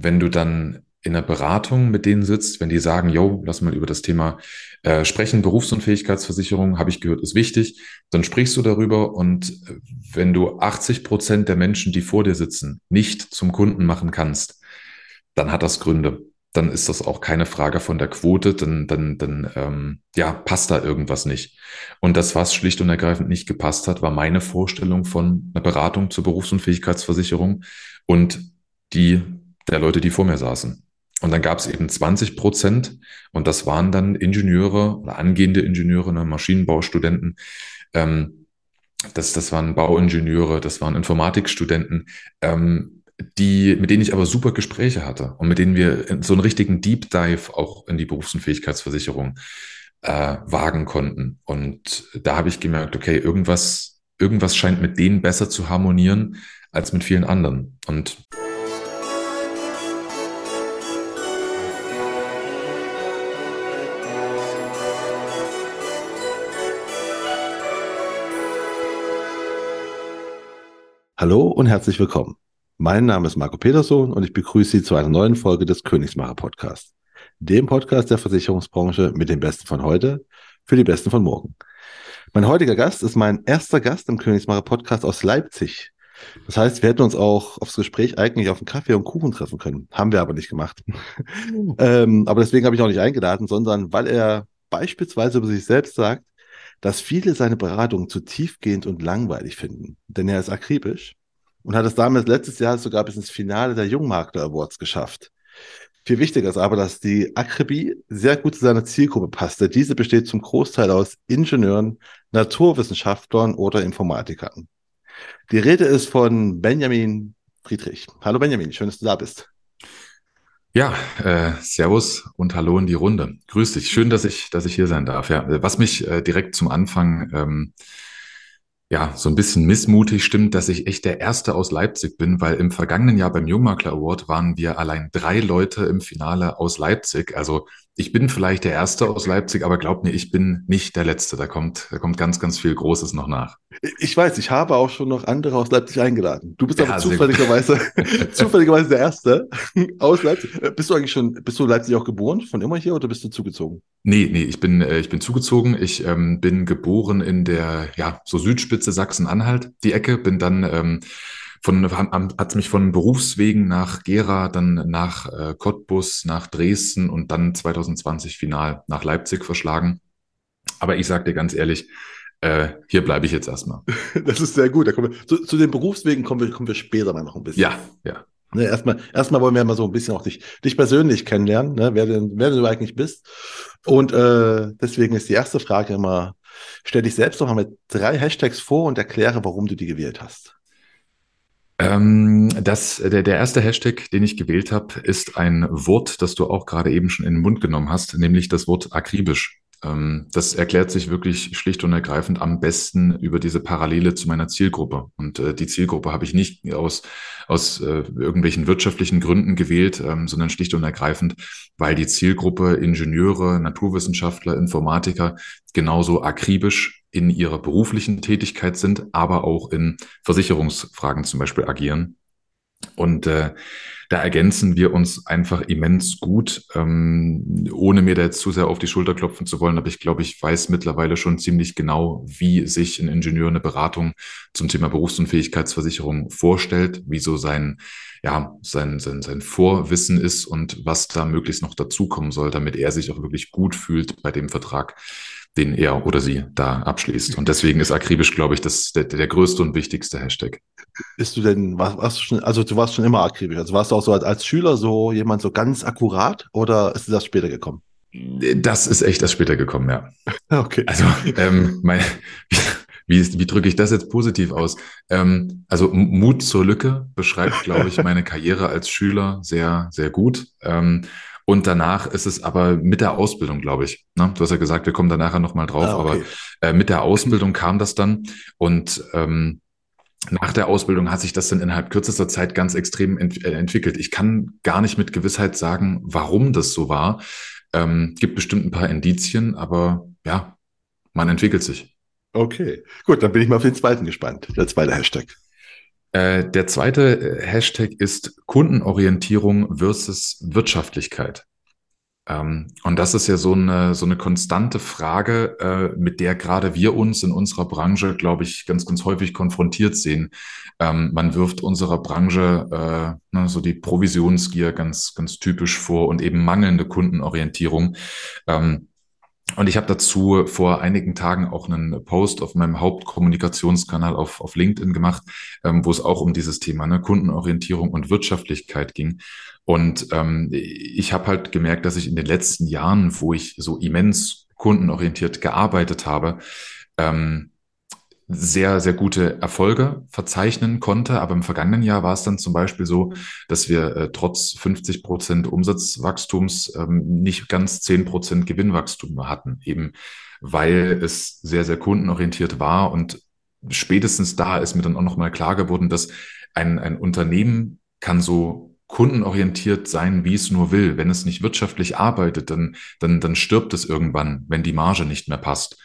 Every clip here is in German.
wenn du dann in der Beratung mit denen sitzt, wenn die sagen, yo, lass mal über das Thema äh, sprechen, Berufsunfähigkeitsversicherung, habe ich gehört, ist wichtig, dann sprichst du darüber und äh, wenn du 80 Prozent der Menschen, die vor dir sitzen, nicht zum Kunden machen kannst, dann hat das Gründe. Dann ist das auch keine Frage von der Quote, dann, dann, dann ähm, ja, passt da irgendwas nicht. Und das, was schlicht und ergreifend nicht gepasst hat, war meine Vorstellung von einer Beratung zur Berufsunfähigkeitsversicherung und die der Leute, die vor mir saßen. Und dann gab es eben 20 Prozent und das waren dann Ingenieure oder angehende Ingenieure, ne, Maschinenbaustudenten. Ähm, das, das waren Bauingenieure, das waren Informatikstudenten, ähm, die, mit denen ich aber super Gespräche hatte und mit denen wir so einen richtigen Deep Dive auch in die Berufsunfähigkeitsversicherung äh, wagen konnten. Und da habe ich gemerkt, okay, irgendwas, irgendwas scheint mit denen besser zu harmonieren als mit vielen anderen. Und Hallo und herzlich willkommen. Mein Name ist Marco Peterson und ich begrüße Sie zu einer neuen Folge des Königsmacher Podcasts, dem Podcast der Versicherungsbranche mit den Besten von heute für die Besten von morgen. Mein heutiger Gast ist mein erster Gast im Königsmacher Podcast aus Leipzig. Das heißt, wir hätten uns auch aufs Gespräch eigentlich auf einen Kaffee und Kuchen treffen können. Haben wir aber nicht gemacht. ähm, aber deswegen habe ich auch nicht eingeladen, sondern weil er beispielsweise über sich selbst sagt, dass viele seine Beratung zu tiefgehend und langweilig finden, denn er ist akribisch und hat es damals letztes Jahr sogar bis ins Finale der Jungmakler Awards geschafft. Viel wichtiger ist aber, dass die Akribie sehr gut zu seiner Zielgruppe passt, denn diese besteht zum Großteil aus Ingenieuren, Naturwissenschaftlern oder Informatikern. Die Rede ist von Benjamin Friedrich. Hallo Benjamin, schön, dass du da bist. Ja, äh, Servus und Hallo in die Runde. Grüß dich. Schön, dass ich, dass ich hier sein darf. Ja, was mich äh, direkt zum Anfang ähm, ja so ein bisschen missmutig stimmt, dass ich echt der Erste aus Leipzig bin, weil im vergangenen Jahr beim Jungmakler Award waren wir allein drei Leute im Finale aus Leipzig. Also ich bin vielleicht der Erste aus Leipzig, aber glaub mir, ich bin nicht der Letzte. Da kommt, da kommt ganz, ganz viel Großes noch nach. Ich weiß, ich habe auch schon noch andere aus Leipzig eingeladen. Du bist ja, aber zufälligerweise, zufälligerweise der Erste aus Leipzig. Äh, bist du eigentlich schon, bist du Leipzig auch geboren, von immer hier oder bist du zugezogen? Nee, nee, ich bin, äh, ich bin zugezogen. Ich ähm, bin geboren in der, ja, so Südspitze Sachsen-Anhalt, die Ecke, bin dann, ähm, von, hat mich von Berufswegen nach Gera, dann nach äh, Cottbus, nach Dresden und dann 2020 final nach Leipzig verschlagen. Aber ich sag dir ganz ehrlich, äh, hier bleibe ich jetzt erstmal. Das ist sehr gut. Da kommen wir, zu, zu den Berufswegen kommen wir, kommen wir später mal noch ein bisschen. Ja, ja. Ne, erstmal, erstmal wollen wir mal so ein bisschen auch dich, dich persönlich kennenlernen, ne, wer, denn, wer du eigentlich bist. Und äh, deswegen ist die erste Frage immer, stell dich selbst doch mal mit drei Hashtags vor und erkläre, warum du die gewählt hast. Ähm, das, der, der erste Hashtag, den ich gewählt habe, ist ein Wort, das du auch gerade eben schon in den Mund genommen hast, nämlich das Wort akribisch. Ähm, das erklärt sich wirklich schlicht und ergreifend am besten über diese Parallele zu meiner Zielgruppe. Und äh, die Zielgruppe habe ich nicht aus, aus äh, irgendwelchen wirtschaftlichen Gründen gewählt, ähm, sondern schlicht und ergreifend, weil die Zielgruppe Ingenieure, Naturwissenschaftler, Informatiker genauso akribisch in ihrer beruflichen Tätigkeit sind, aber auch in Versicherungsfragen zum Beispiel agieren. Und äh, da ergänzen wir uns einfach immens gut, ähm, ohne mir da jetzt zu sehr auf die Schulter klopfen zu wollen. Aber ich glaube, ich weiß mittlerweile schon ziemlich genau, wie sich ein Ingenieur eine Beratung zum Thema Berufsunfähigkeitsversicherung vorstellt, wie so sein, ja, sein, sein, sein Vorwissen ist und was da möglichst noch dazukommen soll, damit er sich auch wirklich gut fühlt bei dem Vertrag, den er oder sie da abschließt. Und deswegen ist akribisch, glaube ich, das der, der größte und wichtigste Hashtag. Bist du denn, warst du schon, also du warst schon immer akribisch, also warst du auch so als, als Schüler so jemand so ganz akkurat oder ist das später gekommen? Das ist echt erst später gekommen, ja. Okay. Also, ähm, mein, wie, wie drücke ich das jetzt positiv aus? Ähm, also Mut zur Lücke beschreibt, glaube ich, meine Karriere als Schüler sehr, sehr gut. Ähm, und danach ist es aber mit der Ausbildung, glaube ich. Ne? Du hast ja gesagt, wir kommen da nachher nochmal drauf, ah, okay. aber äh, mit der Ausbildung kam das dann. Und ähm, nach der Ausbildung hat sich das dann innerhalb kürzester Zeit ganz extrem ent äh, entwickelt. Ich kann gar nicht mit Gewissheit sagen, warum das so war. Ähm, gibt bestimmt ein paar Indizien, aber ja, man entwickelt sich. Okay, gut, dann bin ich mal auf den zweiten gespannt, der zweite Hashtag. Äh, der zweite äh, Hashtag ist Kundenorientierung versus Wirtschaftlichkeit. Ähm, und das ist ja so eine, so eine konstante Frage, äh, mit der gerade wir uns in unserer Branche, glaube ich, ganz, ganz häufig konfrontiert sehen. Ähm, man wirft unserer Branche äh, ne, so die Provisionsgier ganz, ganz typisch vor und eben mangelnde Kundenorientierung. Ähm, und ich habe dazu vor einigen Tagen auch einen Post auf meinem Hauptkommunikationskanal auf, auf LinkedIn gemacht, ähm, wo es auch um dieses Thema ne, Kundenorientierung und Wirtschaftlichkeit ging. Und ähm, ich habe halt gemerkt, dass ich in den letzten Jahren, wo ich so immens kundenorientiert gearbeitet habe, ähm, sehr, sehr gute Erfolge verzeichnen konnte. Aber im vergangenen Jahr war es dann zum Beispiel so, dass wir äh, trotz 50 Prozent Umsatzwachstums ähm, nicht ganz 10 Prozent Gewinnwachstum hatten, eben weil es sehr, sehr kundenorientiert war. Und spätestens da ist mir dann auch nochmal klar geworden, dass ein, ein Unternehmen kann so kundenorientiert sein, wie es nur will. Wenn es nicht wirtschaftlich arbeitet, dann, dann, dann stirbt es irgendwann, wenn die Marge nicht mehr passt.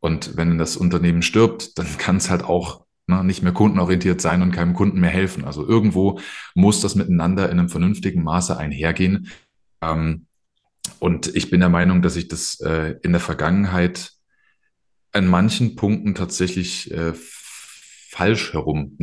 Und wenn das Unternehmen stirbt, dann kann es halt auch ne, nicht mehr kundenorientiert sein und keinem Kunden mehr helfen. Also irgendwo muss das miteinander in einem vernünftigen Maße einhergehen. Ähm, und ich bin der Meinung, dass ich das äh, in der Vergangenheit an manchen Punkten tatsächlich äh, falsch herum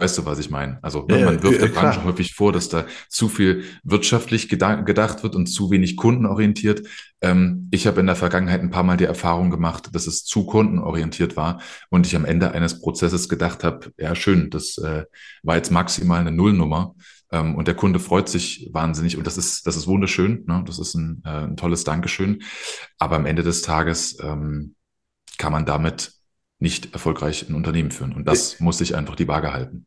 Weißt du, was ich meine? Also ne, ja, man wirft ja, der Branche häufig vor, dass da zu viel wirtschaftlich gedacht wird und zu wenig kundenorientiert. Ähm, ich habe in der Vergangenheit ein paar Mal die Erfahrung gemacht, dass es zu kundenorientiert war und ich am Ende eines Prozesses gedacht habe, ja schön, das äh, war jetzt maximal eine Nullnummer ähm, und der Kunde freut sich wahnsinnig und das ist das ist wunderschön, ne? das ist ein, äh, ein tolles Dankeschön. Aber am Ende des Tages ähm, kann man damit nicht erfolgreich ein Unternehmen führen. Und das muss sich einfach die Waage halten.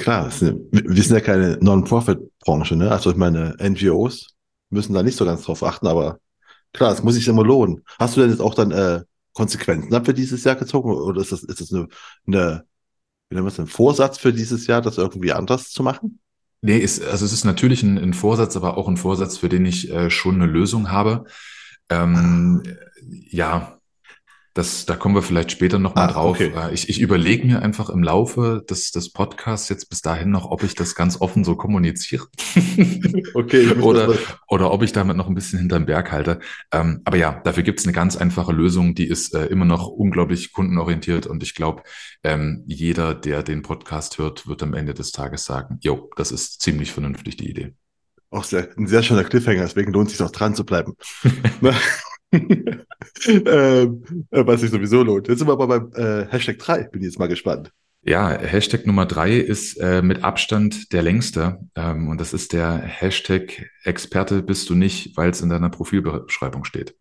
Klar, eine, wir sind ja keine Non-Profit-Branche, ne? Also ich meine, NGOs müssen da nicht so ganz drauf achten, aber klar, es muss sich immer lohnen. Hast du denn jetzt auch dann äh, Konsequenzen für dieses Jahr gezogen oder ist das, ist das eine, eine wie nennen wir es, ein Vorsatz für dieses Jahr, das irgendwie anders zu machen? Nee, ist, also es ist natürlich ein, ein Vorsatz, aber auch ein Vorsatz, für den ich äh, schon eine Lösung habe. Ähm, ja, das, da kommen wir vielleicht später nochmal ah, drauf. Okay. Äh, ich, ich überlege mir einfach im Laufe des, des Podcasts jetzt bis dahin noch, ob ich das ganz offen so kommuniziere. okay. oder, oder ob ich damit noch ein bisschen hinterm Berg halte. Ähm, aber ja, dafür gibt es eine ganz einfache Lösung, die ist äh, immer noch unglaublich kundenorientiert und ich glaube, ähm, jeder, der den Podcast hört, wird am Ende des Tages sagen, jo, das ist ziemlich vernünftig, die Idee. Auch sehr, ein sehr schöner Cliffhanger, deswegen lohnt es sich auch dran zu bleiben. ähm, äh, was sich sowieso lohnt. Jetzt sind wir aber beim äh, Hashtag 3. Bin jetzt mal gespannt. Ja, Hashtag Nummer 3 ist äh, mit Abstand der längste. Ähm, und das ist der Hashtag Experte bist du nicht, weil es in deiner Profilbeschreibung steht.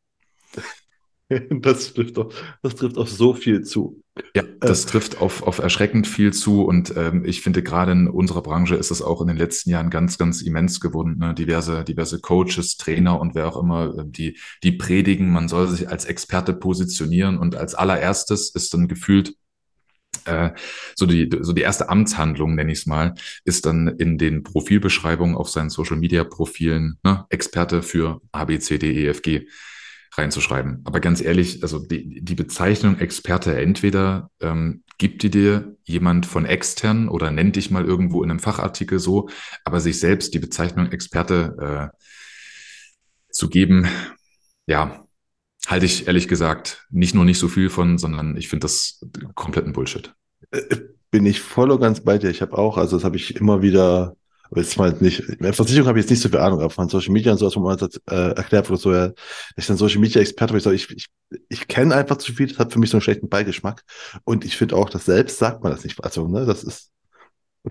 Das trifft, auf, das trifft auf so viel zu. Ja, das äh, trifft auf, auf erschreckend viel zu. Und ähm, ich finde, gerade in unserer Branche ist es auch in den letzten Jahren ganz, ganz immens geworden. Ne? Diverse, diverse Coaches, Trainer und wer auch immer, äh, die, die predigen, man soll sich als Experte positionieren. Und als allererstes ist dann gefühlt äh, so die so die erste Amtshandlung nenne ich es mal ist dann in den Profilbeschreibungen auf seinen Social Media Profilen ne, Experte für A B C D E F G reinzuschreiben. Aber ganz ehrlich, also die, die Bezeichnung Experte entweder ähm, gibt die dir jemand von extern oder nennt dich mal irgendwo in einem Fachartikel so, aber sich selbst die Bezeichnung Experte äh, zu geben, ja, halte ich ehrlich gesagt nicht nur nicht so viel von, sondern ich finde das kompletten Bullshit. Äh, bin ich voll und ganz bei dir. Ich habe auch, also das habe ich immer wieder aber jetzt mal nicht, in Versicherung habe ich jetzt nicht so viel Ahnung, aber von Social Media und sowas, wo man das äh, erklärt wurde, so, ja, ich bin Social Media Experte, aber ich sage, ich, ich, ich kenne einfach zu viel, das hat für mich so einen schlechten Beigeschmack. Und ich finde auch, dass selbst sagt man das nicht. Also, ne, das ist,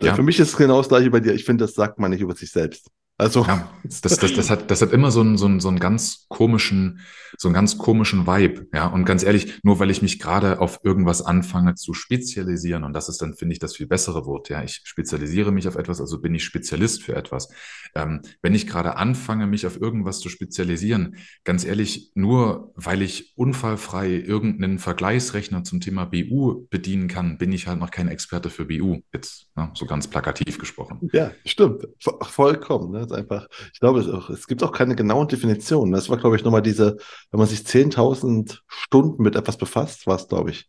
ja. für mich ist es genau das gleiche bei dir. Ich finde, das sagt man nicht über sich selbst. Also. Ja, das, das, das, hat, das hat immer so einen, so einen, so einen ganz komischen, so einen ganz komischen Vibe. Ja, und ganz ehrlich, nur weil ich mich gerade auf irgendwas anfange zu spezialisieren, und das ist dann, finde ich, das viel bessere Wort. Ja, ich spezialisiere mich auf etwas, also bin ich Spezialist für etwas. Ähm, wenn ich gerade anfange, mich auf irgendwas zu spezialisieren, ganz ehrlich, nur weil ich unfallfrei irgendeinen Vergleichsrechner zum Thema BU bedienen kann, bin ich halt noch kein Experte für BU. Jetzt, ne, so ganz plakativ gesprochen. Ja, stimmt. Vollkommen. Ne? Ganz einfach. Ich glaube, es, auch, es gibt auch keine genauen Definitionen. Das war, glaube ich, nochmal diese, wenn man sich 10.000 Stunden mit etwas befasst, was, glaube ich,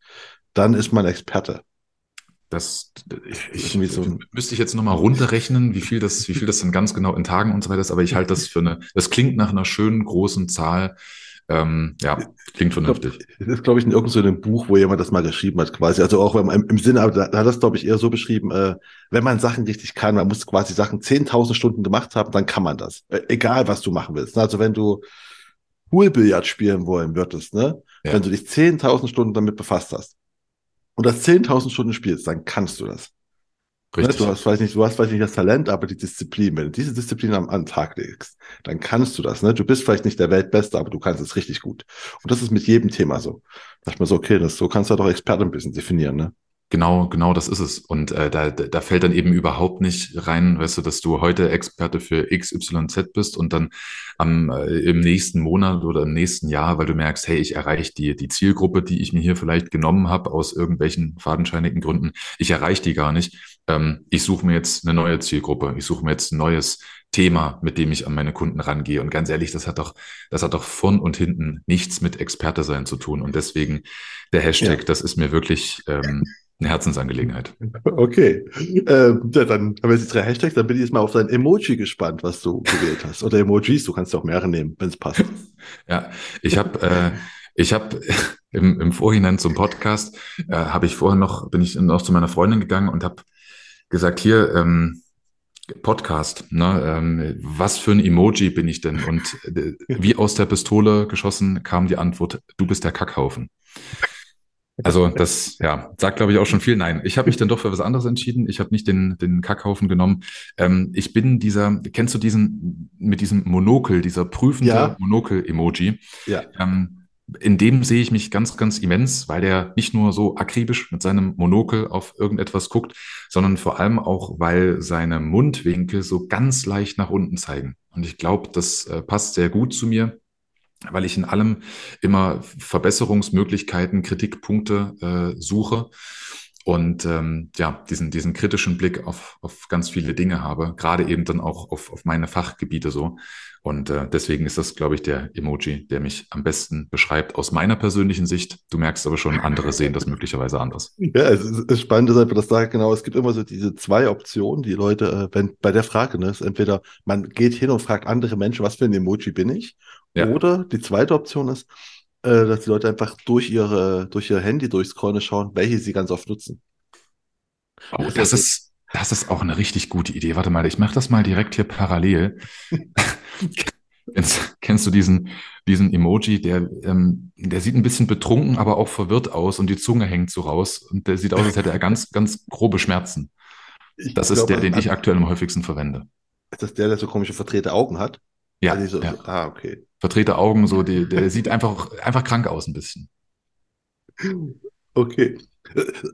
dann ist man Experte. Das ich, ich so müsste ich jetzt nochmal runterrechnen, wie viel das, wie viel das denn ganz genau in Tagen und so weiter ist, aber ich halte das für eine, das klingt nach einer schönen großen Zahl. Ähm, ja, klingt vernünftig. Das ist, glaube ich, in irgendeinem so Buch, wo jemand das mal geschrieben hat, quasi. Also auch im, im Sinne, da, da hat das, glaube ich, eher so beschrieben, äh, wenn man Sachen richtig kann, man muss quasi Sachen 10.000 Stunden gemacht haben, dann kann man das. Äh, egal, was du machen willst. Also wenn du Poolbillard spielen wollen würdest, ne? Ja. Wenn du dich 10.000 Stunden damit befasst hast und das 10.000 Stunden spielst, dann kannst du das. Ne, Richtig. Du hast vielleicht nicht, du hast vielleicht nicht das Talent, aber die Disziplin. Wenn du diese Disziplin am, am Tag legst, dann kannst du das. Ne? Du bist vielleicht nicht der Weltbeste, aber du kannst es richtig gut. Und das ist mit jedem Thema so. Da dachte mir so, okay, das, so kannst du doch Experte ein bisschen definieren, ne? Genau, genau das ist es. Und äh, da, da fällt dann eben überhaupt nicht rein, weißt du, dass du heute Experte für XYZ bist und dann am, äh, im nächsten Monat oder im nächsten Jahr, weil du merkst, hey, ich erreiche die, die Zielgruppe, die ich mir hier vielleicht genommen habe, aus irgendwelchen fadenscheinigen Gründen, ich erreiche die gar nicht. Ähm, ich suche mir jetzt eine neue Zielgruppe, ich suche mir jetzt ein neues Thema, mit dem ich an meine Kunden rangehe. Und ganz ehrlich, das hat doch, das hat doch von und hinten nichts mit Experte sein zu tun. Und deswegen der Hashtag, ja. das ist mir wirklich ähm, eine Herzensangelegenheit. Okay. Ähm, ja, dann haben wir jetzt drei Hashtags. Dann bin ich jetzt mal auf dein Emoji gespannt, was du gewählt hast. Oder Emojis, du kannst auch mehrere nehmen, wenn es passt. ja, ich habe äh, ich habe im, im Vorhinein zum Podcast, äh, habe ich vorher noch, bin ich noch zu meiner Freundin gegangen und habe gesagt, hier, ähm, Podcast, ne, ähm, was für ein Emoji bin ich denn? Und äh, wie aus der Pistole geschossen kam die Antwort, du bist der Kackhaufen. Also das, ja, sagt glaube ich auch schon viel. Nein, ich habe mich dann doch für was anderes entschieden. Ich habe nicht den, den Kackhaufen genommen. Ähm, ich bin dieser, kennst du diesen, mit diesem Monokel, dieser prüfende ja. Monokel-Emoji? Ja. Ähm, in dem sehe ich mich ganz, ganz immens, weil der nicht nur so akribisch mit seinem Monokel auf irgendetwas guckt, sondern vor allem auch, weil seine Mundwinkel so ganz leicht nach unten zeigen. Und ich glaube, das äh, passt sehr gut zu mir weil ich in allem immer Verbesserungsmöglichkeiten, Kritikpunkte äh, suche und ähm, ja, diesen, diesen kritischen Blick auf, auf ganz viele Dinge habe, gerade eben dann auch auf, auf meine Fachgebiete so. Und äh, deswegen ist das, glaube ich, der Emoji, der mich am besten beschreibt aus meiner persönlichen Sicht. Du merkst aber schon, andere sehen das möglicherweise anders. Ja, es ist, spannend ist einfach, dass da genau, es gibt immer so diese zwei Optionen, die Leute, äh, wenn bei der Frage, ne, ist entweder man geht hin und fragt andere Menschen, was für ein Emoji bin ich? Ja. Oder die zweite Option ist, äh, dass die Leute einfach durch ihre, durch ihr Handy durchscrollen schauen, welche sie ganz oft nutzen. Oh, das, das ist, das ist auch eine richtig gute Idee. Warte mal, ich mache das mal direkt hier parallel. kennst, kennst, du diesen, diesen Emoji, der, ähm, der sieht ein bisschen betrunken, aber auch verwirrt aus und die Zunge hängt so raus und der sieht aus, als hätte er ganz, ganz grobe Schmerzen. Das ich ist glaube, der, den ich aktuell am häufigsten verwende. Ist das der, der so komische verdrehte Augen hat? Ja. Also so, ja. Ah, okay. Verdrehte Augen, so, die, der sieht einfach, einfach krank aus ein bisschen. Okay.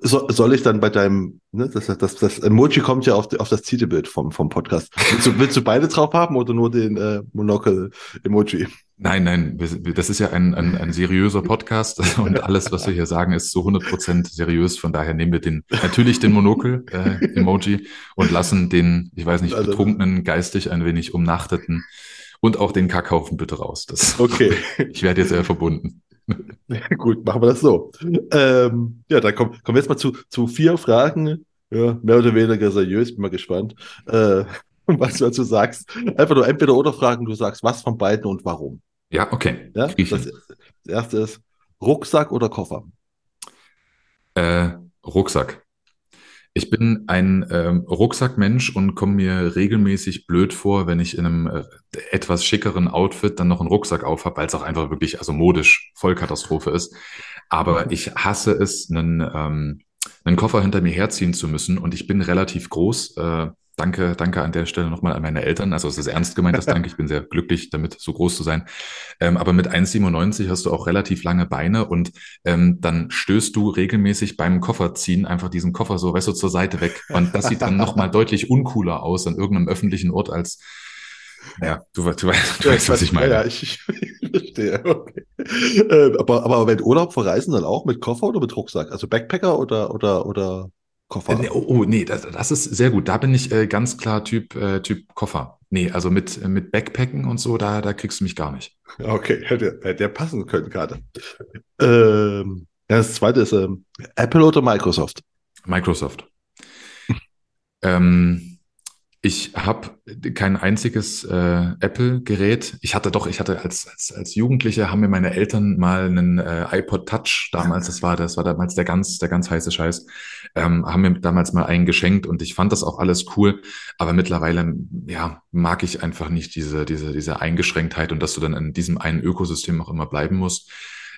So, soll ich dann bei deinem, ne, das, das, das Emoji kommt ja auf, auf das Titelbild vom, vom Podcast. Willst du, willst du beide drauf haben oder nur den äh, Monokel-Emoji? Nein, nein, das ist ja ein, ein, ein seriöser Podcast und alles, was wir hier sagen, ist so 100% seriös. Von daher nehmen wir den, natürlich den Monokel-Emoji äh, und lassen den, ich weiß nicht, also betrunkenen, geistig ein wenig umnachteten und auch den Kackhaufen bitte raus. Das, okay. ich werde jetzt sehr verbunden. Gut, machen wir das so. Ähm, ja, dann kommen, kommen wir jetzt mal zu, zu vier Fragen. Ja, mehr oder weniger seriös, bin mal gespannt, äh, was du dazu sagst. Einfach nur entweder oder Fragen, du sagst was von beiden und warum. Ja, okay. Ja, das, das erste ist Rucksack oder Koffer? Äh, Rucksack. Ich bin ein ähm, Rucksackmensch und komme mir regelmäßig blöd vor, wenn ich in einem äh, etwas schickeren Outfit dann noch einen Rucksack auf habe, weil es auch einfach wirklich also modisch Vollkatastrophe ist. Aber ich hasse es, einen, ähm, einen Koffer hinter mir herziehen zu müssen und ich bin relativ groß. Äh, Danke, danke an der Stelle nochmal an meine Eltern. Also es ist ernst gemeint, das Dank. Ich bin sehr glücklich, damit so groß zu sein. Ähm, aber mit 1,97 hast du auch relativ lange Beine und ähm, dann stößt du regelmäßig beim Kofferziehen einfach diesen Koffer so, weißt du, zur Seite weg. Und das sieht dann nochmal deutlich uncooler aus an irgendeinem öffentlichen Ort als ja, du, du, du weißt, ja, was ich meine. Ja, ich, ich verstehe. Okay. Äh, aber, aber wenn Urlaub verreisen, dann auch mit Koffer oder mit Rucksack? Also Backpacker oder, oder, oder Koffer. Äh, oh, oh, nee, das, das ist sehr gut. Da bin ich äh, ganz klar Typ, äh, typ Koffer. Nee, also mit, äh, mit Backpacken und so, da, da kriegst du mich gar nicht. Okay, hätte, hätte der passen können gerade. Ähm, das zweite ist ähm, Apple oder Microsoft? Microsoft. ähm, ich habe kein einziges äh, Apple-Gerät. Ich hatte doch, ich hatte als, als, als Jugendlicher haben mir meine Eltern mal einen äh, iPod Touch damals, das war, das war damals der ganz, der ganz heiße Scheiß, ähm, haben mir damals mal einen geschenkt und ich fand das auch alles cool. Aber mittlerweile, ja, mag ich einfach nicht diese, diese, diese Eingeschränktheit und dass du dann in diesem einen Ökosystem auch immer bleiben musst.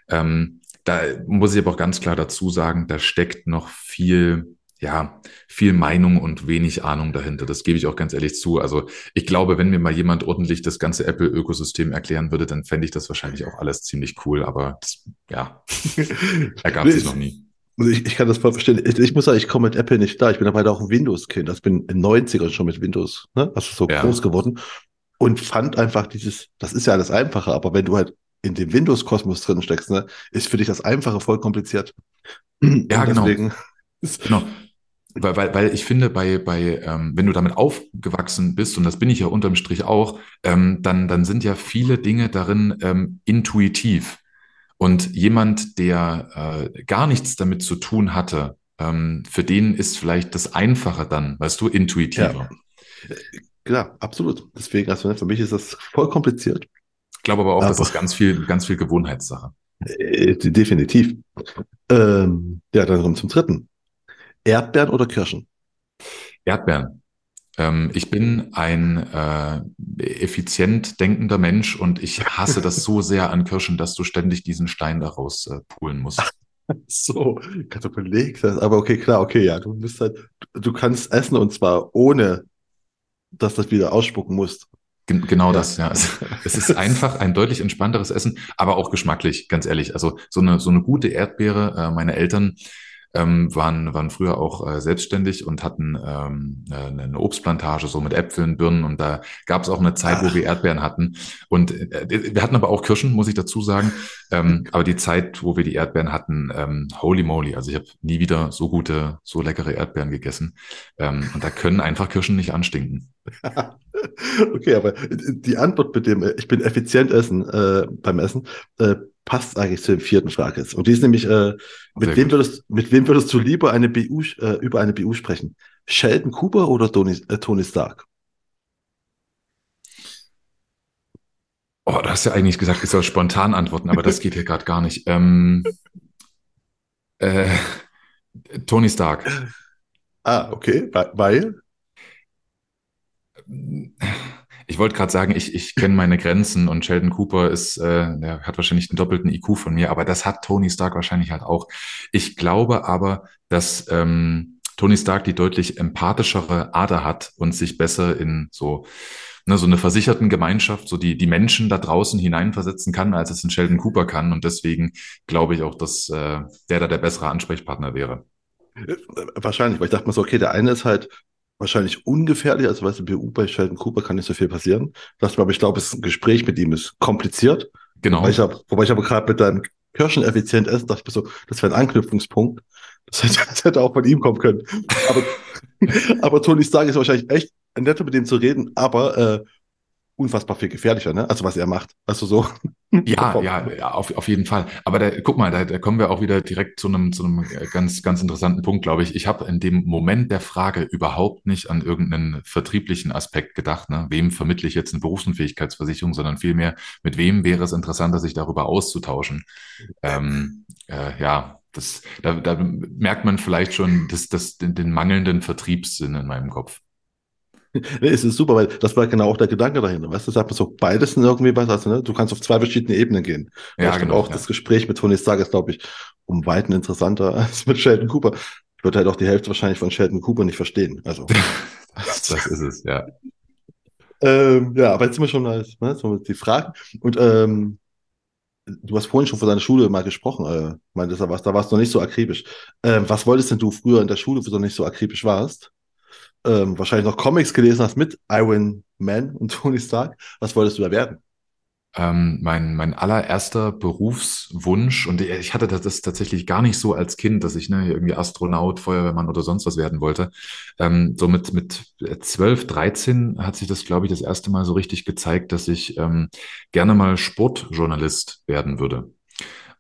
Ähm, da muss ich aber auch ganz klar dazu sagen, da steckt noch viel ja, viel Meinung und wenig Ahnung dahinter. Das gebe ich auch ganz ehrlich zu. Also ich glaube, wenn mir mal jemand ordentlich das ganze Apple-Ökosystem erklären würde, dann fände ich das wahrscheinlich auch alles ziemlich cool. Aber das, ja, ergab sich noch nie. Also ich, ich kann das voll verstehen. Ich, ich muss sagen, ich komme mit Apple nicht da. Ich bin aber auch ein Windows-Kind. Ich bin in den 90ern schon mit Windows, ne? Also so ja. groß geworden. Und fand einfach dieses, das ist ja alles einfacher, aber wenn du halt in dem Windows-Kosmos drin steckst, ne, ist für dich das Einfache voll kompliziert. Ja, genau. Genau. Weil, weil, weil ich finde, bei, bei ähm, wenn du damit aufgewachsen bist, und das bin ich ja unterm Strich auch, ähm, dann, dann sind ja viele Dinge darin ähm, intuitiv. Und jemand, der äh, gar nichts damit zu tun hatte, ähm, für den ist vielleicht das Einfache dann, weißt du, intuitiver. Ja. Klar, absolut. Deswegen, also für mich ist das voll kompliziert. Ich glaube aber auch, aber, das ist ganz viel, ganz viel Gewohnheitssache. Äh, definitiv. Ähm, ja, dann kommen wir zum dritten. Erdbeeren oder Kirschen? Erdbeeren. Ähm, ich bin ein äh, effizient denkender Mensch und ich hasse das so sehr an Kirschen, dass du ständig diesen Stein daraus äh, pulen musst. so, ganz überlegt das. Aber okay, klar, okay, ja. Du bist halt, du kannst essen und zwar ohne, dass das wieder ausspucken musst. Genau ja. das, ja. Es ist einfach ein deutlich entspannteres Essen, aber auch geschmacklich, ganz ehrlich. Also so eine, so eine gute Erdbeere, äh, meine Eltern, ähm, waren, waren früher auch äh, selbstständig und hatten ähm, eine, eine Obstplantage so mit Äpfeln, Birnen und da gab es auch eine Zeit, Ach. wo wir Erdbeeren hatten. Und äh, wir hatten aber auch Kirschen, muss ich dazu sagen. Ähm, aber die Zeit, wo wir die Erdbeeren hatten, ähm, holy moly, also ich habe nie wieder so gute, so leckere Erdbeeren gegessen. Ähm, und da können einfach Kirschen nicht anstinken. okay, aber die Antwort mit dem, äh, ich bin effizient essen äh, beim Essen, äh, passt eigentlich zur vierten Frage jetzt. Und die ist nämlich, äh, mit, wem würdest, mit wem würdest du lieber eine BU, äh, über eine BU sprechen? Sheldon Cooper oder Tony, äh, Tony Stark? Oh, du hast ja eigentlich gesagt, ich soll spontan antworten, aber das geht hier gerade gar nicht. Ähm, äh, Tony Stark. Ah, okay, weil? Ich wollte gerade sagen, ich, ich kenne meine Grenzen und Sheldon Cooper ist, äh, der hat wahrscheinlich den doppelten IQ von mir, aber das hat Tony Stark wahrscheinlich halt auch. Ich glaube aber, dass ähm, Tony Stark die deutlich empathischere Ader hat und sich besser in so ne, so eine versicherten Gemeinschaft, so die die Menschen da draußen hineinversetzen kann, als es in Sheldon Cooper kann. Und deswegen glaube ich auch, dass äh, der da der bessere Ansprechpartner wäre. Wahrscheinlich, weil ich dachte mir so, okay, der eine ist halt wahrscheinlich ungefährlich. Also, weißt du, BU bei Sheldon Cooper kann nicht so viel passieren. Das, aber ich glaube, ein Gespräch mit ihm ist kompliziert. Genau. Wobei ich, hab, wobei ich aber gerade mit deinem Kirschen effizient essen, dachte ich mir so, das wäre ein Anknüpfungspunkt. Das hätte, das hätte auch von ihm kommen können. Aber, aber Tony Stark ist wahrscheinlich echt netter mit dem zu reden, aber äh, unfassbar viel gefährlicher, ne? Also was er macht. Also so. Ja, ja, ja auf, auf jeden Fall. Aber da, guck mal, da, da kommen wir auch wieder direkt zu einem, zu einem ganz, ganz interessanten Punkt, glaube ich. Ich habe in dem Moment der Frage überhaupt nicht an irgendeinen vertrieblichen Aspekt gedacht. Ne? Wem vermittle ich jetzt eine Berufsunfähigkeitsversicherung, sondern vielmehr, mit wem wäre es interessanter, sich darüber auszutauschen. Ähm, äh, ja, das, da, da merkt man vielleicht schon das, das, den, den mangelnden Vertriebssinn in meinem Kopf. nee, es ist super, weil das war genau auch der Gedanke dahinter. Weißt du, sagt man so, beides sind irgendwie was, also, ne? du kannst auf zwei verschiedene Ebenen gehen. Ja, genau. Auch ja. das Gespräch mit Tony Stark ist, glaube ich, um Weiten interessanter als mit Sheldon Cooper. Ich würde halt auch die Hälfte wahrscheinlich von Sheldon Cooper nicht verstehen. Also. das, das ist es, ja. Ähm, ja, aber jetzt sind wir schon ne, so die Fragen. Und ähm, du hast vorhin schon von deiner Schule mal gesprochen, äh, meintest, da warst, da warst du noch nicht so akribisch. Ähm, was wolltest denn du früher in der Schule, wo du nicht so akribisch warst? Ähm, wahrscheinlich noch Comics gelesen hast mit Iron Man und Tony Stark. Was wolltest du da werden? Ähm, mein, mein allererster Berufswunsch, und ich hatte das tatsächlich gar nicht so als Kind, dass ich ne, irgendwie Astronaut, Feuerwehrmann oder sonst was werden wollte. Ähm, so mit, mit 12, 13 hat sich das, glaube ich, das erste Mal so richtig gezeigt, dass ich ähm, gerne mal Sportjournalist werden würde.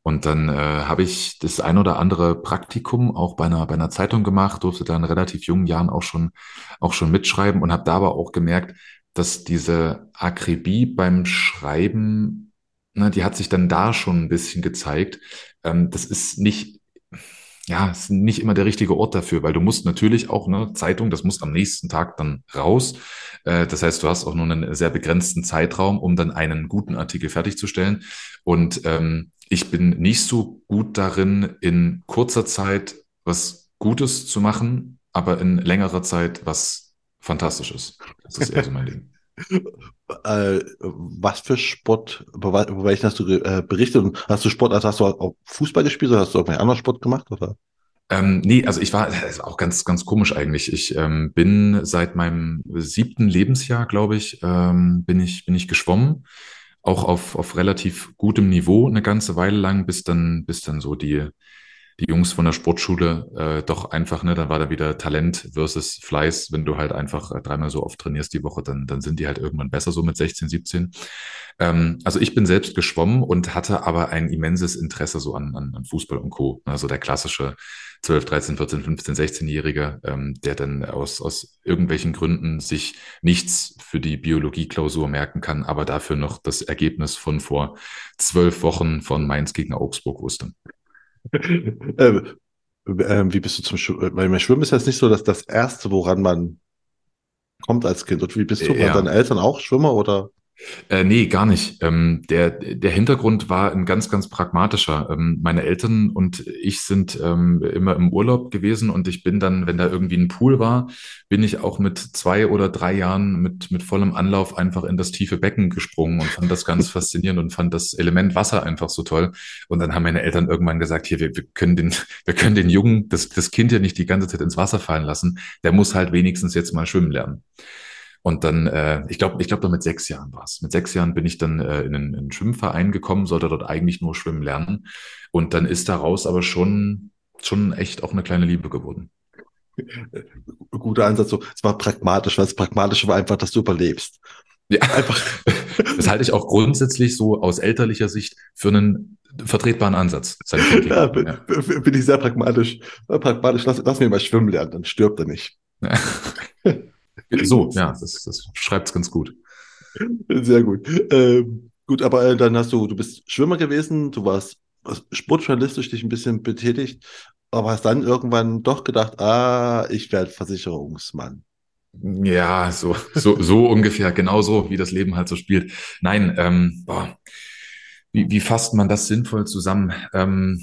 Und dann äh, habe ich das ein oder andere Praktikum auch bei einer, bei einer Zeitung gemacht, durfte da in relativ jungen Jahren auch schon, auch schon mitschreiben und habe da aber auch gemerkt, dass diese Akribie beim Schreiben, ne, die hat sich dann da schon ein bisschen gezeigt. Ähm, das ist nicht, ja, ist nicht immer der richtige Ort dafür, weil du musst natürlich auch, ne, Zeitung, das muss am nächsten Tag dann raus. Äh, das heißt, du hast auch nur einen sehr begrenzten Zeitraum, um dann einen guten Artikel fertigzustellen. Und ähm, ich bin nicht so gut darin, in kurzer Zeit was Gutes zu machen, aber in längerer Zeit was Fantastisches. Das ist eher so mein Ding. Äh, was für Sport, über, welchen hast du äh, berichtet? Und hast du Sport, also hast du auch Fußball gespielt oder hast du irgendeinen anderen Sport gemacht? Oder? Ähm, nee, also ich war, das ist auch ganz, ganz komisch eigentlich. Ich ähm, bin seit meinem siebten Lebensjahr, glaube ich, ähm, bin ich, bin ich geschwommen. Auch auf, auf relativ gutem Niveau eine ganze Weile lang, bis dann, bis dann so die, die Jungs von der Sportschule äh, doch einfach, ne, dann war da wieder Talent versus Fleiß. Wenn du halt einfach äh, dreimal so oft trainierst die Woche, dann, dann sind die halt irgendwann besser so mit 16, 17. Ähm, also ich bin selbst geschwommen und hatte aber ein immenses Interesse so an, an, an Fußball und Co. Also der klassische 12, 13, 14, 15, 16-Jährige, ähm, der dann aus, aus irgendwelchen Gründen sich nichts für die Biologie-Klausur merken kann, aber dafür noch das Ergebnis von vor zwölf Wochen von Mainz gegen Augsburg wusste. ähm, ähm, wie bist du zum Schwimmen? Weil mein Schwimmen ist jetzt nicht so, dass das Erste, woran man kommt als Kind. Und wie bist du? Ja. Waren deine Eltern auch Schwimmer oder? Äh, nee, gar nicht. Ähm, der, der Hintergrund war ein ganz, ganz pragmatischer. Ähm, meine Eltern und ich sind ähm, immer im Urlaub gewesen und ich bin dann, wenn da irgendwie ein Pool war, bin ich auch mit zwei oder drei Jahren mit, mit vollem Anlauf einfach in das tiefe Becken gesprungen und fand das ganz faszinierend und fand das Element Wasser einfach so toll. Und dann haben meine Eltern irgendwann gesagt, hier, wir, wir können den, wir können den Jungen, das, das Kind ja nicht die ganze Zeit ins Wasser fallen lassen. Der muss halt wenigstens jetzt mal schwimmen lernen. Und dann, äh, ich glaube, ich glaube, da mit sechs Jahren war es. Mit sechs Jahren bin ich dann äh, in, einen, in einen Schwimmverein gekommen, sollte dort eigentlich nur schwimmen lernen. Und dann ist daraus aber schon, schon echt auch eine kleine Liebe geworden. Guter Ansatz. So, es war pragmatisch, weil das Pragmatische war einfach, dass du überlebst. Ja, einfach. Das halte ich auch grundsätzlich so aus elterlicher Sicht für einen vertretbaren Ansatz. Ja, bin, ja. bin ich sehr pragmatisch. Pragmatisch, lass, lass mir mal schwimmen lernen, dann stirbt er nicht. Ja. So, ja, das, das schreibt es ganz gut. Sehr gut. Ähm, gut, aber äh, dann hast du, du bist Schwimmer gewesen, du warst sportjournalistisch dich ein bisschen betätigt, aber hast dann irgendwann doch gedacht, ah, ich werde Versicherungsmann. Ja, so, so, so ungefähr, genauso wie das Leben halt so spielt. Nein, ähm, boah, wie, wie fasst man das sinnvoll zusammen? Ähm,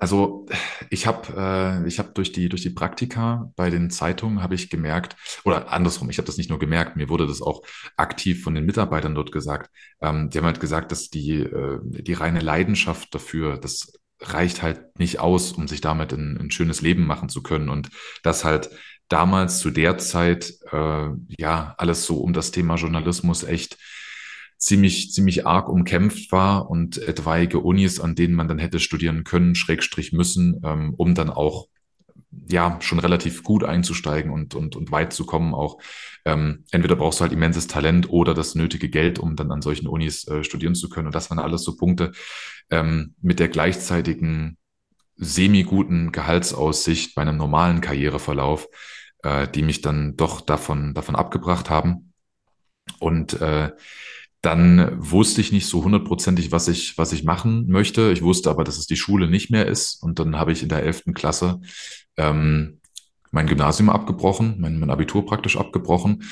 also ich habe äh, ich habe durch die durch die Praktika bei den Zeitungen habe ich gemerkt oder andersrum, ich habe das nicht nur gemerkt, mir wurde das auch aktiv von den Mitarbeitern dort gesagt. Ähm, die haben halt gesagt, dass die äh, die reine Leidenschaft dafür, das reicht halt nicht aus, um sich damit ein, ein schönes Leben machen zu können und das halt damals zu der Zeit äh, ja alles so um das Thema Journalismus echt ziemlich, ziemlich arg umkämpft war und etwaige Unis, an denen man dann hätte studieren können, Schrägstrich müssen, ähm, um dann auch ja schon relativ gut einzusteigen und, und, und weit zu kommen auch. Ähm, entweder brauchst du halt immenses Talent oder das nötige Geld, um dann an solchen Unis äh, studieren zu können. Und das waren alles so Punkte ähm, mit der gleichzeitigen semi-guten Gehaltsaussicht bei einem normalen Karriereverlauf, äh, die mich dann doch davon, davon abgebracht haben. Und äh, dann wusste ich nicht so hundertprozentig, was ich, was ich machen möchte. Ich wusste aber, dass es die Schule nicht mehr ist. Und dann habe ich in der elften Klasse ähm, mein Gymnasium abgebrochen, mein, mein Abitur praktisch abgebrochen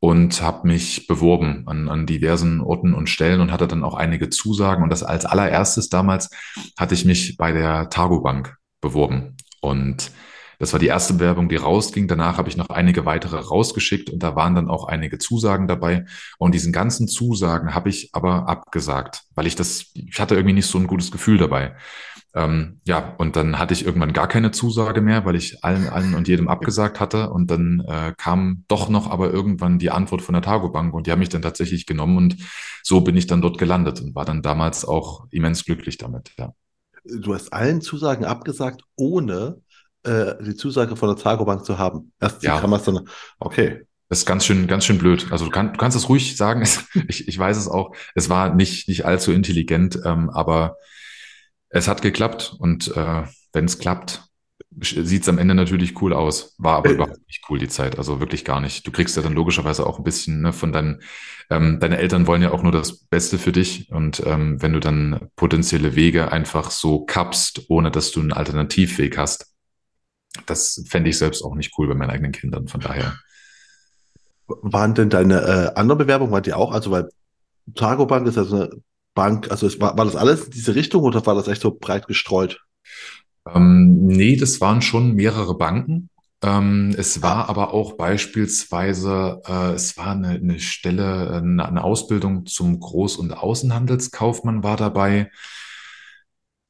und habe mich beworben an, an diversen Orten und Stellen und hatte dann auch einige Zusagen. Und das als allererstes damals hatte ich mich bei der Targo Bank beworben. Und das war die erste Bewerbung, die rausging. Danach habe ich noch einige weitere rausgeschickt und da waren dann auch einige Zusagen dabei. Und diesen ganzen Zusagen habe ich aber abgesagt, weil ich das, ich hatte irgendwie nicht so ein gutes Gefühl dabei. Ähm, ja, und dann hatte ich irgendwann gar keine Zusage mehr, weil ich allen, allen und jedem abgesagt hatte. Und dann äh, kam doch noch aber irgendwann die Antwort von der Targo Bank und die haben mich dann tatsächlich genommen und so bin ich dann dort gelandet und war dann damals auch immens glücklich damit, ja. Du hast allen Zusagen abgesagt, ohne äh, die Zusage von der Targobank zu haben. Erst ja. kann man es dann, okay. Das ist ganz schön, ganz schön blöd. Also du, kann, du kannst es ruhig sagen. ich, ich weiß es auch. Es war nicht, nicht allzu intelligent, ähm, aber Es hat geklappt und äh, wenn es klappt, sieht es am Ende natürlich cool aus. War aber Äh, überhaupt nicht cool, die Zeit. Also wirklich gar nicht. Du kriegst ja dann logischerweise auch ein bisschen ne, von deinen, ähm, deine Eltern wollen ja auch nur das Beste für dich. Und ähm, wenn du dann potenzielle Wege einfach so kappst, ohne dass du einen Alternativweg hast, das fände ich selbst auch nicht cool bei meinen eigenen Kindern. Von daher. Waren denn deine äh, anderen Bewerbungen, waren die auch, also weil Targobank ist also eine Bank, also es war, war das alles in diese Richtung oder war das echt so breit gestreut? Ähm, nee, das waren schon mehrere Banken. Ähm, es Ah, war aber auch beispielsweise, äh, es war eine, eine Stelle, eine, eine Ausbildung zum Groß- und Außenhandelskaufmann war dabei.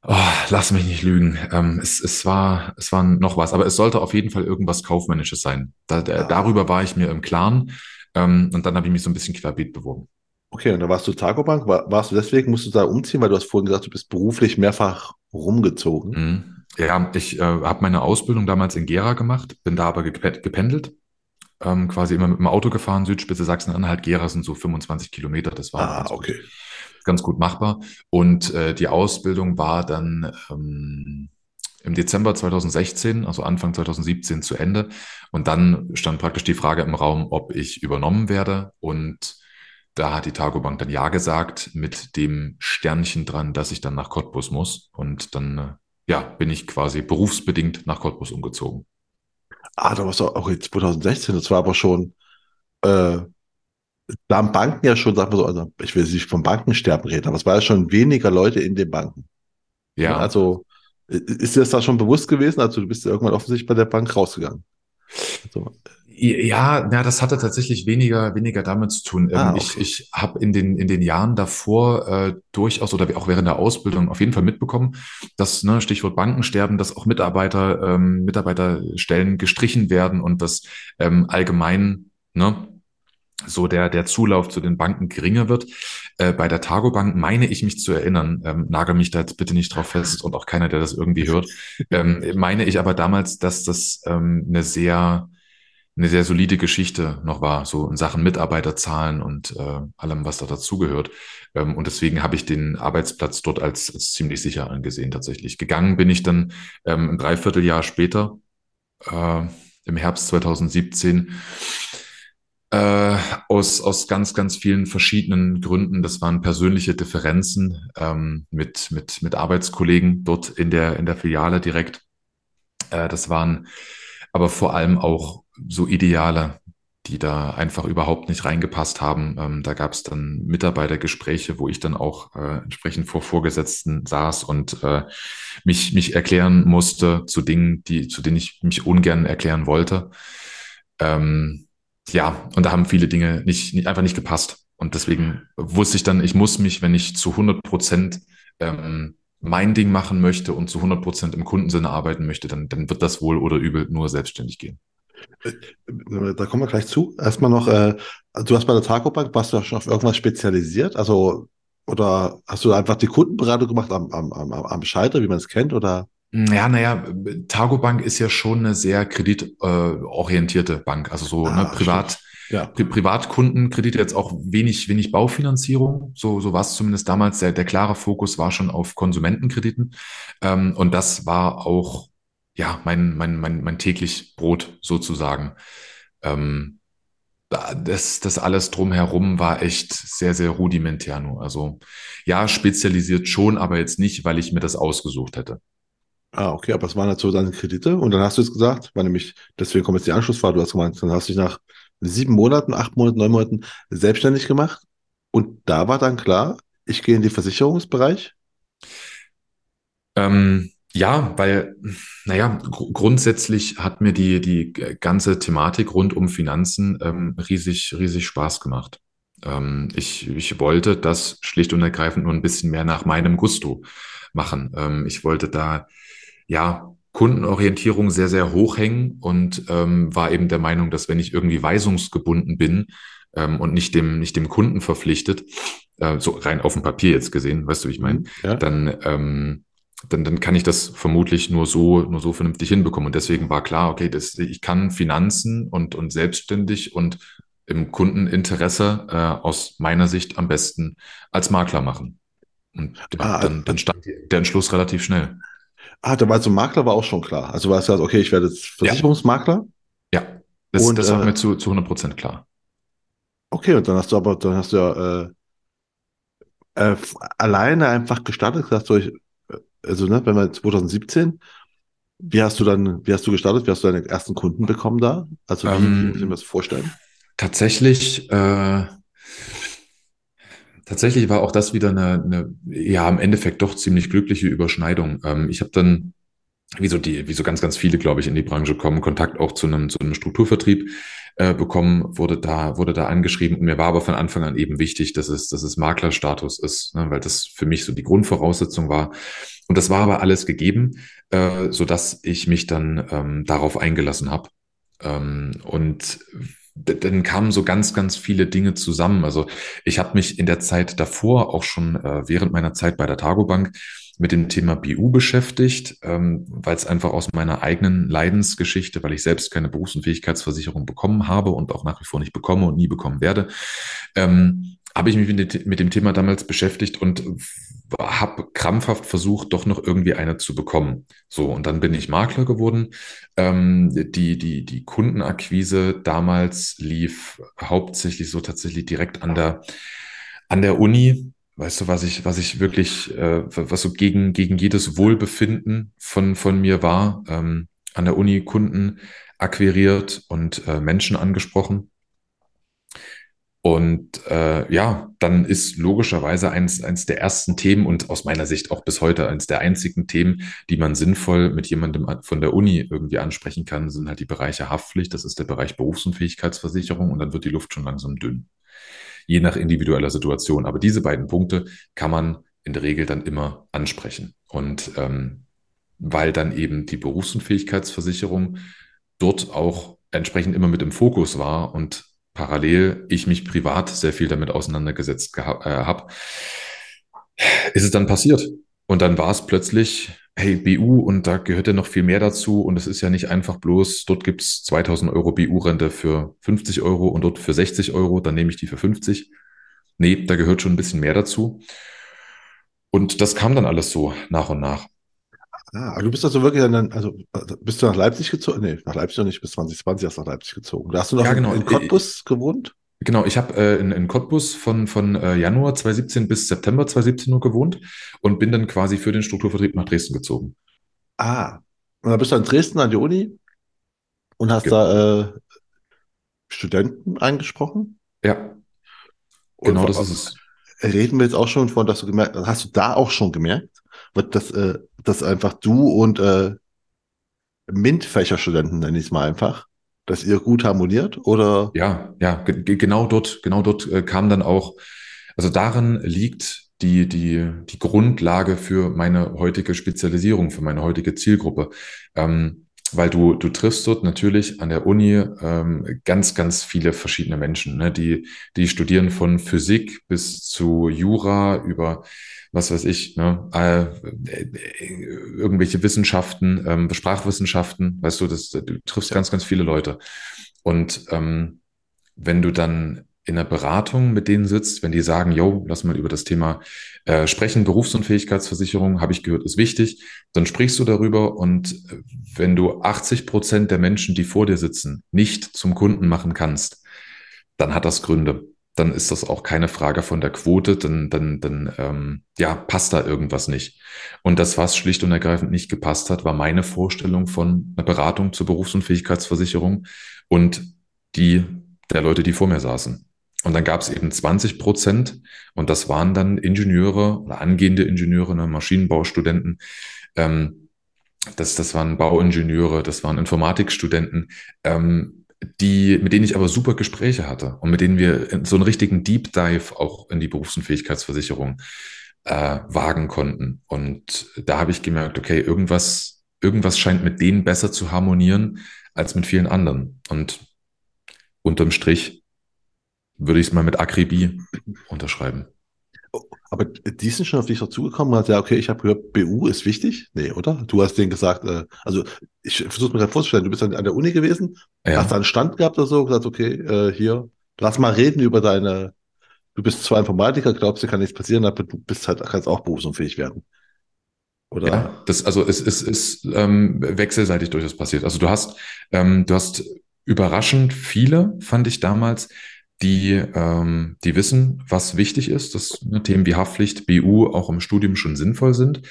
Oh, lass mich nicht lügen. Ähm, es, es war, es war noch was, aber es sollte auf jeden Fall irgendwas Kaufmännisches sein. Da, da, ah, darüber war ich mir im Klaren. Ähm, und dann habe ich mich so ein bisschen querbeet beworben. okay, und dann warst du Targobank, war, warst du deswegen, musst du da umziehen, weil du hast vorhin gesagt, du bist beruflich mehrfach rumgezogen. Mhm. Ja, ich äh, habe meine Ausbildung damals in Gera gemacht, bin da aber gepe- gependelt. ähm, quasi immer mit dem Auto gefahren, Südspitze Sachsen-Anhalt, Gera sind so 25 Kilometer, das war Ah, ganz gut, okay. Ganz gut machbar. Und äh, die Ausbildung war dann ähm, im Dezember 2016, also Anfang 2017 zu Ende. Und dann stand praktisch die Frage im Raum, ob ich übernommen werde. Und da hat die Targobank dann Ja gesagt, mit dem Sternchen dran, dass ich dann nach Cottbus muss. Und dann, äh, ja, bin ich quasi berufsbedingt nach Cottbus umgezogen. Ah, da warst du auch jetzt 2016, das war aber schon, äh, da haben Banken ja schon, sagen wir so, also ich will nicht vom Bankensterben reden, aber es war ja schon weniger Leute in den Banken. Ne? Ja, Also i- ist dir das da schon bewusst gewesen? Also du bist ja irgendwann offensichtlich bei der Bank rausgegangen. Also, Ja, ja, das hatte tatsächlich weniger, weniger damit zu tun. Ähm, ah, ich okay. ich habe in den, in den Jahren davor äh, durchaus oder auch während der Ausbildung auf jeden Fall mitbekommen, dass, ne, Stichwort Bankensterben, dass auch Mitarbeiter, ähm, Mitarbeiterstellen gestrichen werden und dass ähm, allgemein, ne, so der, der Zulauf zu den Banken geringer wird. Äh, bei der Targobank meine ich mich zu erinnern, ähm, nagel mich da jetzt bitte nicht drauf fest und auch keiner, der das irgendwie hört, ähm, meine ich aber damals, dass das ähm, eine sehr eine sehr solide Geschichte noch war, so in Sachen Mitarbeiterzahlen und äh, allem, was da dazugehört. Ähm, und deswegen habe ich den Arbeitsplatz dort als, als ziemlich sicher angesehen tatsächlich. Gegangen bin ich dann ähm, ein Dreivierteljahr später, äh, im Herbst 2017, äh, aus, aus ganz, ganz vielen verschiedenen Gründen. Das waren persönliche Differenzen ähm, mit, mit, mit Arbeitskollegen dort in der, in der Filiale direkt. Äh, das waren aber vor allem auch so Ideale, die da einfach überhaupt nicht reingepasst haben. Ähm, da gab es dann Mitarbeitergespräche, wo ich dann auch äh, entsprechend vor Vorgesetzten saß und äh, mich, mich erklären musste zu Dingen, die, zu denen ich mich ungern erklären wollte. Ähm, ja, und da haben viele Dinge nicht, nicht, einfach nicht gepasst. Und deswegen wusste ich dann, ich muss mich, wenn ich zu 100 Prozent ähm, mein Ding machen möchte und zu 100 Prozent im Kundensinne arbeiten möchte, dann, dann wird das wohl oder übel nur selbstständig gehen. Äh, Da kommen wir gleich zu. Erstmal noch, äh, du hast bei der Targobank, warst du schon auf irgendwas spezialisiert? Also, oder hast du einfach die Kundenberatung gemacht am, am, am, am Schalter, wie man es kennt? Oder? Ja, naja, Targobank ist ja schon eine sehr kreditorientierte äh, Bank. Also so ne, Ah, stimmt. Privat, Ja. Pri Privatkundenkredite jetzt auch wenig, wenig Baufinanzierung. So, so war es zumindest damals. Der, der klare Fokus war schon auf Konsumentenkrediten. Ähm, und das war auch, ja, mein, mein, mein, mein täglich Brot sozusagen. Ähm, da- das, das alles drumherum war echt sehr, sehr rudimentär nur. Also ja, spezialisiert schon, aber jetzt nicht, weil ich mir das ausgesucht hätte. Ah, okay, aber es waren so deine Kredite. Und dann hast du jetzt gesagt, war nämlich, deswegen kommt jetzt die Anschlussfrage, du hast gemeint, dann hast du dich nach sieben Monaten, acht Monaten, neun Monaten selbstständig gemacht. Und da war dann klar, ich gehe in den Versicherungsbereich. Ähm, ja, weil, naja, gr grundsätzlich hat mir die, die ganze Thematik rund um Finanzen ähm, riesig, riesig Spaß gemacht. Ähm, ich, ich wollte das schlicht und ergreifend nur ein bisschen mehr nach meinem Gusto machen. Ähm, ich wollte da, ja, Kundenorientierung sehr, sehr hoch hängen und ähm, war eben der Meinung, dass wenn ich irgendwie weisungsgebunden bin ähm, und nicht dem, nicht dem Kunden verpflichtet, äh, so rein auf dem Papier jetzt gesehen, weißt du, wie ich meine, Mhm. Ja. dann, ähm, dann, dann kann ich das vermutlich nur so, nur so vernünftig hinbekommen. Und deswegen war klar, okay, das, ich kann Finanzen und, und selbstständig und im Kundeninteresse äh, aus meiner Sicht am besten als Makler machen. Und Ah, dann, dann stand der Entschluss relativ schnell. Ah, da war also Makler war auch schon klar. Also war es ja, okay, ich werde jetzt Versicherungsmakler. Ja, das, Und, das war äh, mir zu, zu 100 Prozent klar. Okay, und dann hast du aber, dann hast du ja äh, äh, alleine einfach gestartet, gesagt, so ich, äh, also ne, wenn wir 2017, wie hast du dann, wie hast du gestartet, wie hast du deine ersten Kunden bekommen da? Also wie, Ähm, muss ich mir das vorstellen? Tatsächlich, äh, tatsächlich war auch das wieder eine, eine, ja, im Endeffekt doch ziemlich glückliche Überschneidung. Ähm, ich habe dann, wie so die, wie so ganz, ganz viele, glaube ich, in die Branche kommen, Kontakt auch zu einem, zu einem Strukturvertrieb äh, bekommen, wurde da, wurde da angeschrieben. Und mir war aber von Anfang an eben wichtig, dass es, dass es Maklerstatus ist, ne, weil das für mich so die Grundvoraussetzung war. Und das war aber alles gegeben, äh, so dass ich mich dann ähm, darauf eingelassen habe. Ähm, und dann kamen so ganz, ganz viele Dinge zusammen. Also ich habe mich in der Zeit davor, auch schon äh, während meiner Zeit bei der Targobank, mit dem Thema BU beschäftigt, ähm, weil es einfach aus meiner eigenen Leidensgeschichte, weil ich selbst keine Berufs- und Fähigkeitsversicherung bekommen habe und auch nach wie vor nicht bekomme und nie bekommen werde, ähm, habe ich mich mit, dem- mit dem Thema damals beschäftigt und habe krampfhaft versucht, doch noch irgendwie eine zu bekommen. So, und dann bin ich Makler geworden. Ähm, die, die, die Kundenakquise damals lief hauptsächlich so tatsächlich direkt an der, an der Uni. Weißt du, was ich, was ich wirklich, äh, was so gegen, gegen jedes Wohlbefinden von, von mir war, ähm, an der Uni Kunden akquiriert und äh, Menschen angesprochen. Und äh, ja, dann ist logischerweise eins, eins der ersten Themen und aus meiner Sicht auch bis heute eins der einzigen Themen, die man sinnvoll mit jemandem an- von der Uni irgendwie ansprechen kann, sind halt die Bereiche Haftpflicht, das ist der Bereich Berufsunfähigkeitsversicherung und dann wird die Luft schon langsam dünn, je nach individueller Situation. Aber diese beiden Punkte kann man in der Regel dann immer ansprechen. Und ähm, weil dann eben die Berufsunfähigkeitsversicherung dort auch entsprechend immer mit im Fokus war und parallel ich mich privat sehr viel damit auseinandergesetzt äh, habe, ist es dann passiert. Und dann war es plötzlich, hey, BU und da gehört ja noch viel mehr dazu und es ist ja nicht einfach bloß, dort gibt's 2000 Euro BU-Rente für 50 Euro und dort für 60 Euro, dann nehme ich die für 50. Nee, da gehört schon ein bisschen mehr dazu. Und das kam dann alles so nach und nach. Ah, du bist also wirklich dann, also bist du nach Leipzig gezogen? Nee, nach Leipzig noch nicht, bis 2020 erst nach Leipzig gezogen. Da hast du noch Ja, in, genau. in Cottbus gewohnt? Genau, ich habe äh, in, in Cottbus von, von äh, Januar 2017 bis September 2017 nur gewohnt und bin dann quasi für den Strukturvertrieb nach Dresden gezogen. Ah, und dann bist du in Dresden an die Uni und hast Ge- da äh, Studenten angesprochen? Ja, Und genau das ist es. reden wir jetzt auch schon von, dass du gemerkt, hast du da auch schon gemerkt, wird das, äh, dass einfach du und äh, MINT-Fächerstudenten, nenne ich es mal einfach, dass ihr gut harmoniert? Oder Ja, ja, ge ge- genau dort, genau dort äh, kam dann auch, also darin liegt die, die, die Grundlage für meine heutige Spezialisierung, für meine heutige Zielgruppe. Ähm, weil du, du triffst dort natürlich an der Uni ähm, ganz, ganz viele verschiedene Menschen, ne? die, die studieren von Physik bis zu Jura über was weiß ich, ne, äh, irgendwelche Wissenschaften, ähm, Sprachwissenschaften, weißt du, das, du triffst ganz, ganz viele Leute. Und ähm, wenn du dann in einer Beratung mit denen sitzt, wenn die sagen, yo, lass mal über das Thema äh, sprechen, Berufsunfähigkeitsversicherung, habe ich gehört, ist wichtig, dann sprichst du darüber und äh, wenn du 80 Prozent der Menschen, die vor dir sitzen, nicht zum Kunden machen kannst, dann hat das Gründe. Dann ist das auch keine Frage von der Quote, dann, dann, dann ähm, ja, passt da irgendwas nicht. Und das, was schlicht und ergreifend nicht gepasst hat, war meine Vorstellung von einer Beratung zur Berufsunfähigkeitsversicherung und die der Leute, die vor mir saßen. Und dann gab es eben 20 Prozent und das waren dann Ingenieure oder angehende Ingenieure, ne, Maschinenbaustudenten. Ähm, das, das waren Bauingenieure, das waren Informatikstudenten, ähm, die, mit denen ich aber super Gespräche hatte und mit denen wir so einen richtigen Deep Dive auch in die Berufsunfähigkeitsversicherung äh, wagen konnten. Und da habe ich gemerkt, okay, irgendwas, irgendwas scheint mit denen besser zu harmonieren als mit vielen anderen. Und unterm Strich würde ich es mal mit Akribie unterschreiben. Aber die sind schon auf dich dazugekommen und hat ja, okay, ich habe gehört, BU ist wichtig. Nee, oder? Du hast denen gesagt, äh, also ich versuche mir gerade vorzustellen, du bist dann an der Uni gewesen, Ja. hast da einen Stand gehabt oder so, gesagt, okay, äh, hier, lass mal reden über deine du bist zwar Informatiker, glaubst, dir kann nichts passieren, aber du bist halt, kannst auch berufsunfähig werden. Oder? Ja, das, also es ist, ist ähm, wechselseitig durchaus passiert. Also du hast, ähm, du hast überraschend viele, fand ich damals, die, ähm, die wissen, was wichtig ist, dass ne, Themen wie Haftpflicht, BU auch im Studium schon sinnvoll sind.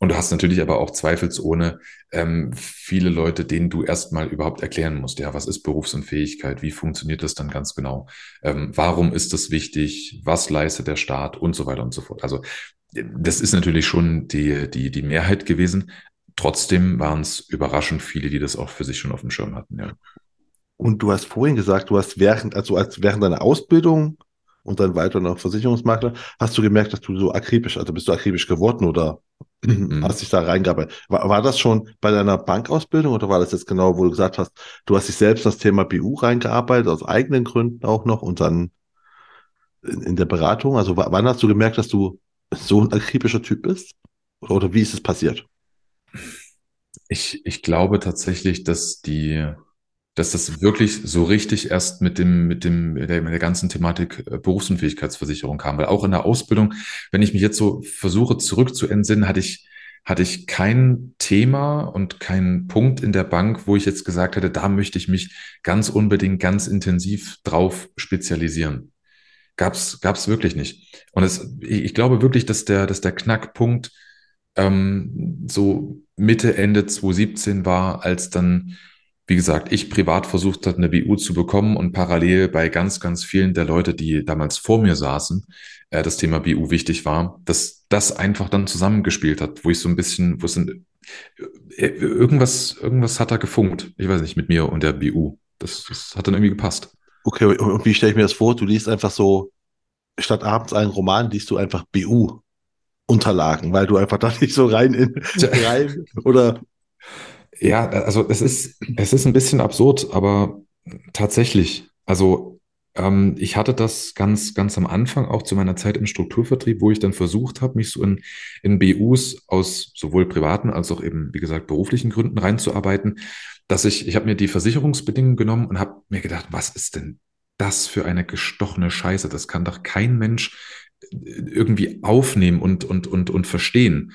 Und du hast natürlich aber auch zweifelsohne ähm, viele Leute, denen du erstmal überhaupt erklären musst, ja, was ist Berufsunfähigkeit, wie funktioniert das dann ganz genau, ähm, warum ist das wichtig, was leistet der Staat und so weiter und so fort. Also das ist natürlich schon die, die, die Mehrheit gewesen. Trotzdem waren es überraschend viele, die das auch für sich schon auf dem Schirm hatten, ja. Und du hast vorhin gesagt, du hast während, also als während deiner Ausbildung und dann weiter noch Versicherungsmakler, hast du gemerkt, dass du so akribisch, also bist du akribisch geworden oder mhm. hast dich da reingearbeitet. War, war das schon bei deiner Bankausbildung oder war das jetzt genau, wo du gesagt hast, du hast dich selbst das Thema BU reingearbeitet, aus eigenen Gründen auch noch und dann in, in der Beratung? Also wann hast du gemerkt, dass du so ein akribischer Typ bist? Oder, oder wie ist es passiert? Ich, ich glaube tatsächlich, dass die, dass das wirklich so richtig erst mit dem, mit dem, der, mit der ganzen Thematik äh, Berufsunfähigkeitsversicherung kam. Weil auch in der Ausbildung, wenn ich mich jetzt so versuche zurück zu entsinnen, hatte ich, hatte ich kein Thema und keinen Punkt in der Bank, wo ich jetzt gesagt hätte, da möchte ich mich ganz unbedingt, ganz intensiv drauf spezialisieren. Gab's, gab's wirklich nicht. Und es, ich glaube wirklich, dass der, dass der Knackpunkt ähm, so Mitte, Ende 2017 war, als dann wie gesagt, ich privat versucht hat, eine BU zu bekommen und parallel bei ganz, ganz vielen der Leute, die damals vor mir saßen, äh, das Thema BU wichtig war, dass das einfach dann zusammengespielt hat, wo ich so ein bisschen, wo es ein, äh, irgendwas, irgendwas hat da gefunkt. Ich weiß nicht, mit mir und der BU. Das, das hat dann irgendwie gepasst. Okay, und wie stelle ich mir das vor? Du liest einfach so, statt abends einen Roman, liest du einfach BU. Unterlagen, weil du einfach da nicht so rein in rein oder ja, also es ist, es ist ein bisschen absurd, aber tatsächlich, also ähm, ich hatte das ganz, ganz am Anfang, auch zu meiner Zeit im Strukturvertrieb, wo ich dann versucht habe, mich so in, in BUs aus sowohl privaten als auch eben, wie gesagt, beruflichen Gründen reinzuarbeiten, dass ich, ich habe mir die Versicherungsbedingungen genommen und habe mir gedacht, was ist denn das für eine gestochene Scheiße? Das kann doch kein Mensch äh, irgendwie aufnehmen und, und, und, und verstehen.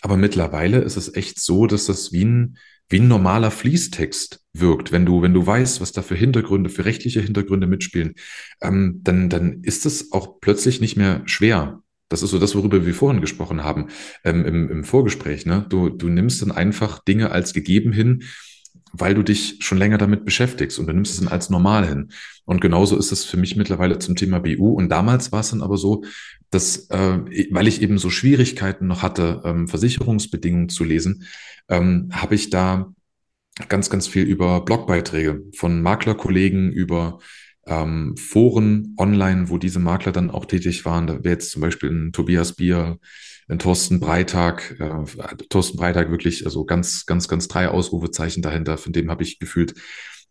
Aber mittlerweile ist es echt so, dass das wie ein, wie ein normaler Fließtext wirkt, wenn du, wenn du weißt, was da für Hintergründe, für rechtliche Hintergründe mitspielen, ähm, dann, dann ist es auch plötzlich nicht mehr schwer. Das ist so das, worüber wir vorhin gesprochen haben ähm, im, im Vorgespräch. Ne? Du, du nimmst dann einfach Dinge als gegeben hin, weil du dich schon länger damit beschäftigst und du nimmst es dann als normal hin. Und genauso ist es für mich mittlerweile zum Thema BU. Und damals war es dann aber so, dass, äh, weil ich eben so Schwierigkeiten noch hatte, ähm, Versicherungsbedingungen zu lesen, ähm, habe ich da ganz, ganz viel über Blogbeiträge von Maklerkollegen, über ähm, Foren online, wo diese Makler dann auch tätig waren. Da wäre jetzt zum Beispiel ein Tobias Bier, ein Thorsten Breitag, äh, Thorsten Breitag wirklich, also ganz, ganz, ganz drei Ausrufezeichen dahinter. Von dem habe ich gefühlt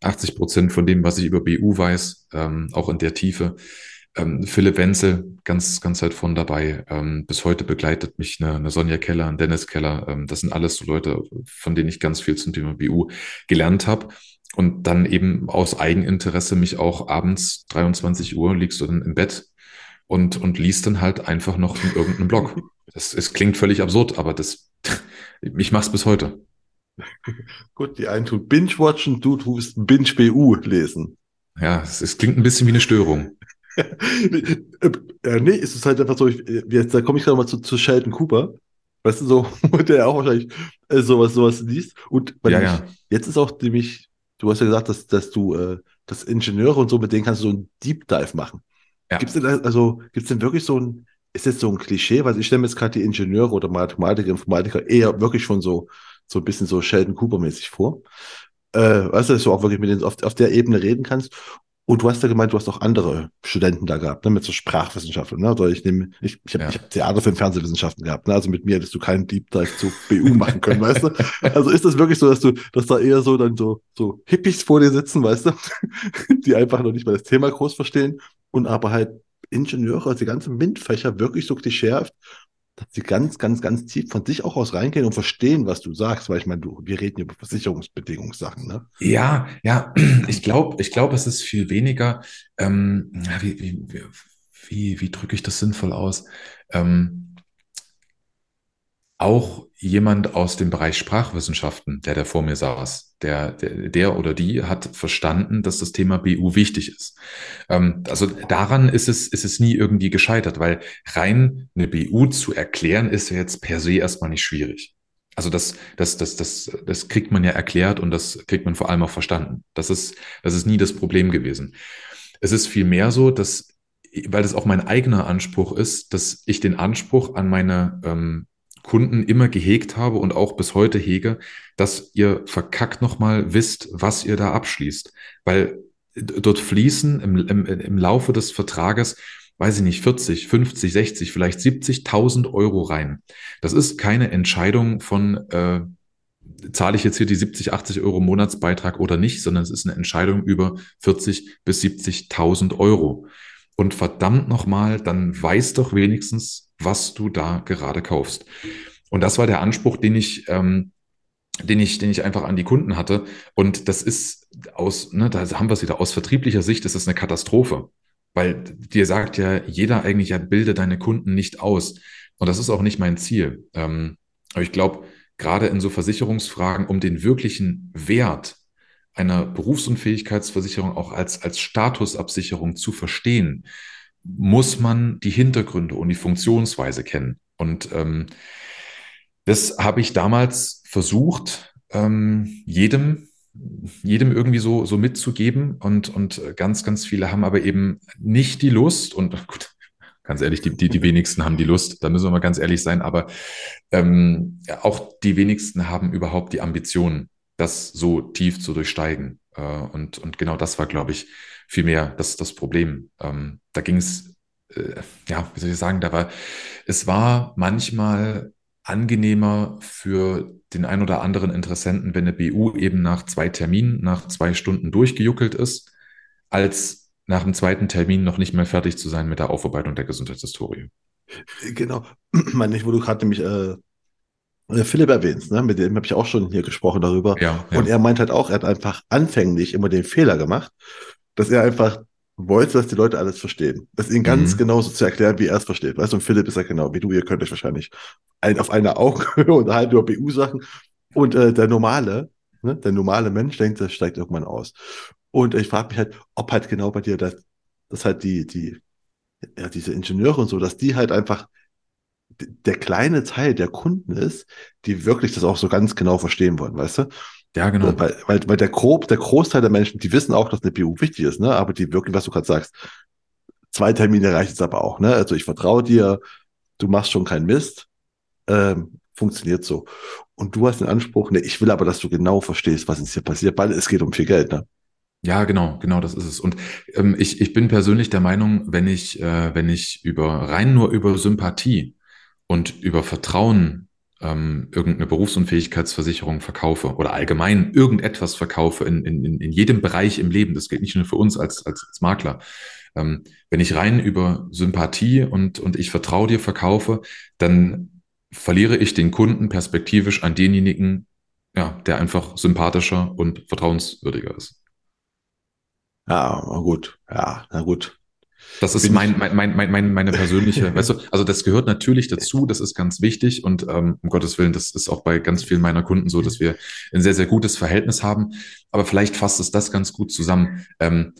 80 Prozent von dem, was ich über BU weiß, ähm, auch in der Tiefe. Ähm, Philipp Wenzel, ganz, ganz weit von dabei. Ähm, bis heute begleitet mich eine, eine Sonja Keller, ein Dennis Keller. Ähm, das sind alles so Leute, von denen ich ganz viel zum Thema BU gelernt habe. Und dann eben aus Eigeninteresse mich auch abends 23 Uhr liegst du dann im Bett und, und liest dann halt einfach noch in irgendeinem Blog. Das, es klingt völlig absurd, aber das, ich mach's bis heute. Gut, die einen tun Binge-Watchen, du tust Binge-BU lesen. Ja, es, es klingt ein bisschen wie eine Störung. ja, nee, es ist halt einfach so, ich, jetzt, da komme ich gerade mal zu, zu Sheldon Cooper. Weißt du, so, der auch wahrscheinlich äh, sowas, sowas liest. Und ja, ja. jetzt ist auch nämlich, du hast ja gesagt, dass, dass du äh, das Ingenieure und so, mit denen kannst du so ein Deep Dive machen. Ja. Gibt es denn, also, gibt's denn wirklich so ein, ist jetzt so ein Klischee, weil ich stelle mir jetzt gerade die Ingenieure oder Mathematiker, Informatiker eher wirklich schon so, so ein bisschen so Sheldon Cooper-mäßig vor. Äh, weißt du, dass du auch wirklich mit denen auf, auf der Ebene reden kannst. Und du hast ja gemeint, du hast auch andere Studenten da gehabt, ne, mit so Sprachwissenschaften. Ne? Oder ich nehme, ich, ich habe ja. hab Theater für Fernsehwissenschaften gehabt. Ne? Also mit mir hättest du keinen Deep Dive zu BU machen können, weißt du? Also ist das wirklich so, dass du, dass da eher so dann so, so Hippies vor dir sitzen, weißt du? Die einfach noch nicht mal das Thema groß verstehen und aber halt Ingenieure, also die ganzen MINT-Fächer wirklich so klischeehaft dass sie ganz, ganz, ganz tief von sich auch aus reingehen und verstehen, was du sagst, weil ich meine, du, wir reden über Versicherungsbedingungssachen, ne? Ja, ja, ich glaube, ich glaube, es ist viel weniger, ähm, wie, wie, wie, wie drücke ich das sinnvoll aus? Ähm, auch jemand aus dem Bereich Sprachwissenschaften, der da vor mir saß, der, der, der oder die hat verstanden, dass das Thema BU wichtig ist. Ähm, also daran ist es, ist es nie irgendwie gescheitert, weil rein eine BU zu erklären, ist ja jetzt per se erstmal nicht schwierig. Also das, das, das, das, das kriegt man ja erklärt und das kriegt man vor allem auch verstanden. Das ist, das ist nie das Problem gewesen. Es ist vielmehr so, dass, weil das auch mein eigener Anspruch ist, dass ich den Anspruch an meine ähm, Kunden immer gehegt habe und auch bis heute hege, dass ihr verkackt nochmal wisst, was ihr da abschließt. Weil dort fließen im, im, im Laufe des Vertrages, weiß ich nicht, 40, 50, 60, vielleicht 70.000 Euro rein. Das ist keine Entscheidung von, äh, zahle ich jetzt hier die 70, 80 Euro Monatsbeitrag oder nicht, sondern es ist eine Entscheidung über 40 bis 70.000 Euro. Und verdammt nochmal, dann weiß doch wenigstens, was du da gerade kaufst. Und das war der Anspruch, den ich, ähm, den ich, den ich einfach an die Kunden hatte. Und das ist aus, ne, da haben wir es wieder, aus vertrieblicher Sicht ist das eine Katastrophe. Weil dir sagt ja jeder eigentlich, ja, bilde deine Kunden nicht aus. Und das ist auch nicht mein Ziel. Ähm, aber ich glaube, gerade in so Versicherungsfragen, um den wirklichen Wert einer Berufsunfähigkeitsversicherung auch als, als Statusabsicherung zu verstehen, muss man die Hintergründe und die Funktionsweise kennen. Und ähm, das habe ich damals versucht, ähm, jedem, jedem irgendwie so, so mitzugeben. Und, und ganz, ganz viele haben aber eben nicht die Lust und gut, ganz ehrlich, die, die, die wenigsten haben die Lust, da müssen wir mal ganz ehrlich sein, aber ähm, auch die wenigsten haben überhaupt die Ambition, das so tief zu durchsteigen. Äh, und, und genau das war, glaube ich, vielmehr das, das Problem. Ähm, da ging es, äh, ja, wie soll ich sagen, da war, es war manchmal angenehmer für den ein oder anderen Interessenten, wenn eine BU eben nach zwei Terminen, nach zwei Stunden durchgejuckelt ist, als nach dem zweiten Termin noch nicht mehr fertig zu sein mit der Aufarbeitung der Gesundheitshistorie. Genau. Meine ich, wo du gerade nämlich äh, äh, Philipp erwähnt, ne? mit dem habe ich auch schon hier gesprochen darüber. Ja, ja. Und er meint halt auch, er hat einfach anfänglich immer den Fehler gemacht, dass er einfach wollte, dass die Leute alles verstehen. Das ihnen ganz mhm. genauso zu erklären, wie er es versteht. Weißt du, und Philipp ist ja genau wie du, ihr könnt euch wahrscheinlich ein, auf einer Augenhöhe unterhalten über BU-Sachen. Und äh, der normale, ne, der normale Mensch denkt, das steigt irgendwann aus. Und ich frage mich halt, ob halt genau bei dir das, das halt die, die, ja, diese Ingenieure und so, dass die halt einfach der kleine Teil der Kunden ist, die wirklich das auch so ganz genau verstehen wollen, weißt du? Ja, genau. Weil, weil, weil der, grob, der Großteil der Menschen, die wissen auch, dass eine BU wichtig ist, ne? Aber die wirklich, was du gerade sagst, zwei Termine reicht es aber auch, ne? Also ich vertraue dir, du machst schon keinen Mist, ähm, funktioniert so. Und du hast den Anspruch, ne, ich will aber, dass du genau verstehst, was jetzt hier passiert, weil es geht um viel Geld, ne? Ja, genau, genau, das ist es. Und ähm, ich, ich bin persönlich der Meinung, wenn ich, äh, wenn ich über rein nur über Sympathie und über Vertrauen ähm, irgendeine Berufsunfähigkeitsversicherung verkaufe oder allgemein irgendetwas verkaufe in, in, in jedem Bereich im Leben, das gilt nicht nur für uns als, als, als Makler, ähm, wenn ich rein über Sympathie und, und ich vertraue dir verkaufe, dann verliere ich den Kunden perspektivisch an denjenigen, ja, der einfach sympathischer und vertrauenswürdiger ist. Ja, gut. Ja, na gut. Das ist mein, mein, mein, mein, meine persönliche, weißt du, also das gehört natürlich dazu, das ist ganz wichtig und ähm, um Gottes Willen, das ist auch bei ganz vielen meiner Kunden so, dass wir ein sehr, sehr gutes Verhältnis haben. Aber vielleicht fasst es das ganz gut zusammen. Ähm,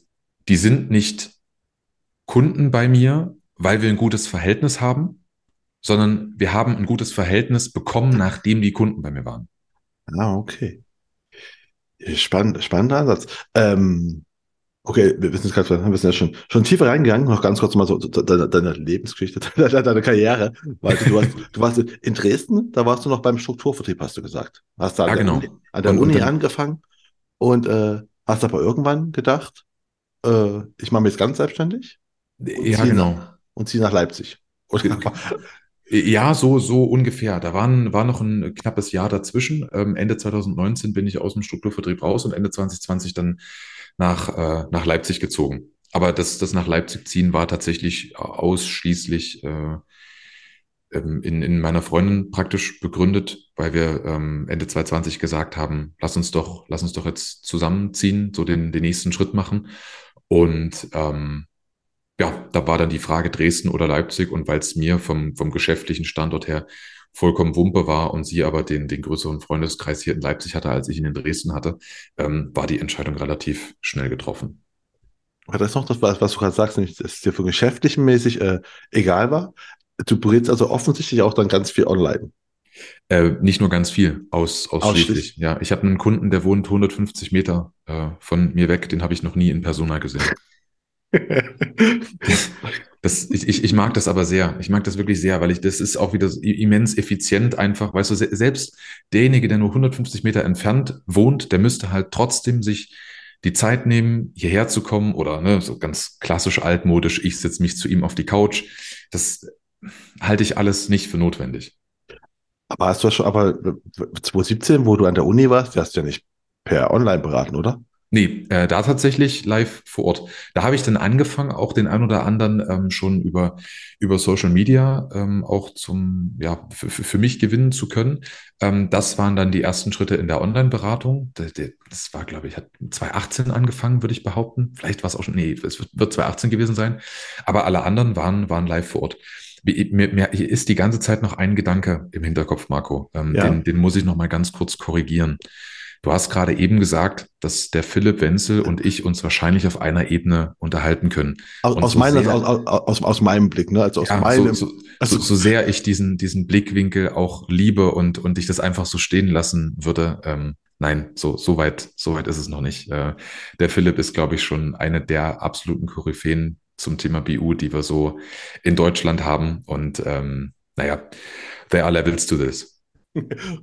die sind nicht Kunden bei mir, weil wir ein gutes Verhältnis haben, sondern wir haben ein gutes Verhältnis bekommen, nachdem die Kunden bei mir waren. Ah, okay. Spannend, spannender Ansatz. Ähm, Okay, wir wissen es gerade, wir sind ja schon, schon tiefer reingegangen, noch ganz kurz mal so, so deine, deine Lebensgeschichte, deine, deine Karriere. Weil du, warst, du warst in Dresden, da warst du noch beim Strukturvertrieb, hast du gesagt. Hast da ja, an, genau. der Uni, an der und, Uni und angefangen und äh, hast aber irgendwann gedacht, äh, ich mache mich jetzt ganz selbstständig. Ja, genau. Nach, und ziehe nach Leipzig. Ja, so, so ungefähr. Da waren, war noch ein knappes Jahr dazwischen. Ähm, Ende 2019 bin ich aus dem Strukturvertrieb raus und Ende 2020 dann nach, äh, nach Leipzig gezogen. Aber das, das nach Leipzig ziehen war tatsächlich ausschließlich äh, ähm, in, in meiner Freundin praktisch begründet, weil wir ähm, Ende 2020 gesagt haben, lass uns doch, lass uns doch jetzt zusammenziehen, so den, den nächsten Schritt machen. Und ähm, ja, da war dann die Frage Dresden oder Leipzig und weil es mir vom, vom geschäftlichen Standort her vollkommen Wumpe war und sie aber den, den größeren Freundeskreis hier in Leipzig hatte, als ich ihn in Dresden hatte, ähm, war die Entscheidung relativ schnell getroffen. Aber das ist noch das, was, was du gerade sagst, nämlich, dass es dir für geschäftlichen mäßig äh, egal war. Du berätst also offensichtlich auch dann ganz viel online. Äh, nicht nur ganz viel, aus, ausschließlich. Ja, ich habe einen Kunden, der wohnt 150 Meter äh, von mir weg, den habe ich noch nie in Persona gesehen. das, ich, ich, ich mag das aber sehr. Ich mag das wirklich sehr, weil ich, das ist auch wieder immens effizient einfach. Weißt du, selbst derjenige, der nur 150 Meter entfernt wohnt, der müsste halt trotzdem sich die Zeit nehmen, hierher zu kommen oder ne, so ganz klassisch altmodisch, ich setze mich zu ihm auf die Couch. Das halte ich alles nicht für notwendig. Aber hast du schon, aber 2017, wo du an der Uni warst, hast du ja nicht per Online beraten, oder? Nee, äh, da tatsächlich live vor Ort. Da habe ich dann angefangen, auch den ein oder anderen ähm, schon über, über Social Media ähm, auch zum, ja, für mich gewinnen zu können. Ähm, das waren dann die ersten Schritte in der Online-Beratung. Das, war, glaube ich, hat 2018 angefangen, würde ich behaupten. Vielleicht war es auch schon, nee, es wird 2018 gewesen sein. Aber alle anderen waren, waren live vor Ort. Mir, mir ist die ganze Zeit noch ein Gedanke im Hinterkopf, Marco. Ähm, ja. den, den muss ich noch mal ganz kurz korrigieren. Du hast gerade eben gesagt, dass der Philipp Wenzel und ich uns wahrscheinlich auf einer Ebene unterhalten können. Aus, aus, so meiner, sehr, aus, aus, aus, meinem Blick, ne? Also aus ja, meinem. So, so, also, so, sehr ich diesen, diesen Blickwinkel auch liebe und, und ich das einfach so stehen lassen würde, ähm, nein, so, so weit, so weit ist es noch nicht. Äh, der Philipp ist, glaube ich, schon eine der absoluten Koryphäen zum Thema BU, die wir so in Deutschland haben. Und ähm, naja, there are levels to this.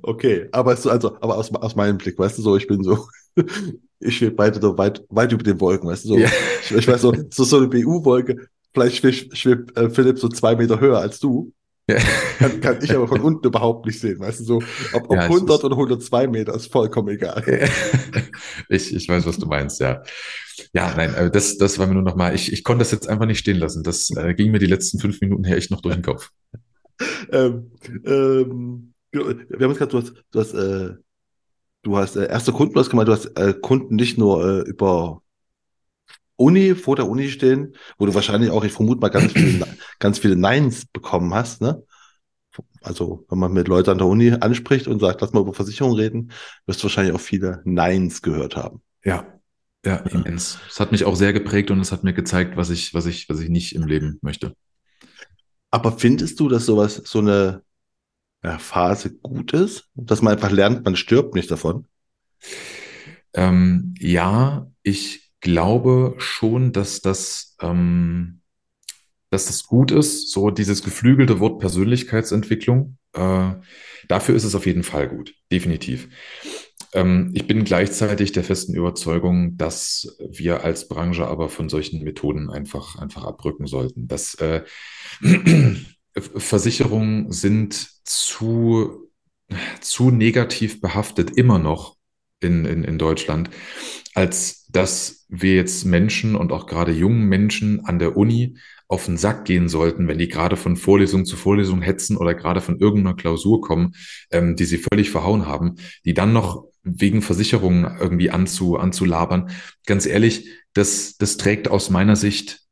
Okay, aber, so, also, aber aus, aus meinem Blick, weißt du, so, ich bin so, ich schwebe beide so weit, weit über den Wolken, weißt du, so, ja. ich, ich, weiß so, so, so eine BU-Wolke, vielleicht schwebt, schwebt äh, Philipp so zwei Meter höher als du. Ja. Kann, kann ich aber von unten überhaupt nicht sehen, weißt du, so, ob, ob ja, 100 oder 102 Meter ist vollkommen egal. ich, ich weiß, was du meinst, ja. Ja, nein, äh, das, das war mir nur noch mal, ich, ich konnte das jetzt einfach nicht stehen lassen. Das äh, ging mir die letzten fünf Minuten her echt noch durch den Kopf. ähm, ähm, wir haben gerade, du hast, du hast, äh, du hast äh, erste Kunden, du hast gemeint, du hast äh, Kunden nicht nur äh, über Uni, vor der Uni stehen, wo du wahrscheinlich auch, ich vermute mal, ganz viele, ganz viele Neins bekommen hast, ne? Also, wenn man mit Leuten an der Uni anspricht und sagt, lass mal über Versicherung reden, wirst du wahrscheinlich auch viele Neins gehört haben. Ja, ja, immens. Es hat mich auch sehr geprägt und es hat mir gezeigt, was ich, was ich, was ich nicht im Leben möchte. Aber findest du, dass sowas, so eine, Phase gut ist? Dass man einfach lernt, man stirbt nicht davon? Ähm, ja, ich glaube schon, dass das, ähm, dass das gut ist. So dieses geflügelte Wort Persönlichkeitsentwicklung. Äh, dafür ist es auf jeden Fall gut, definitiv. Ähm, ich bin gleichzeitig der festen Überzeugung, dass wir als Branche aber von solchen Methoden einfach, einfach abrücken sollten. Dass äh, Versicherungen sind zu, zu negativ behaftet, immer noch in, in, in Deutschland, als dass wir jetzt Menschen und auch gerade jungen Menschen an der Uni auf den Sack gehen sollten, wenn die gerade von Vorlesung zu Vorlesung hetzen oder gerade von irgendeiner Klausur kommen, ähm, die sie völlig verhauen haben, die dann noch wegen Versicherungen irgendwie anzu, anzulabern. Ganz ehrlich, das, das trägt aus meiner Sicht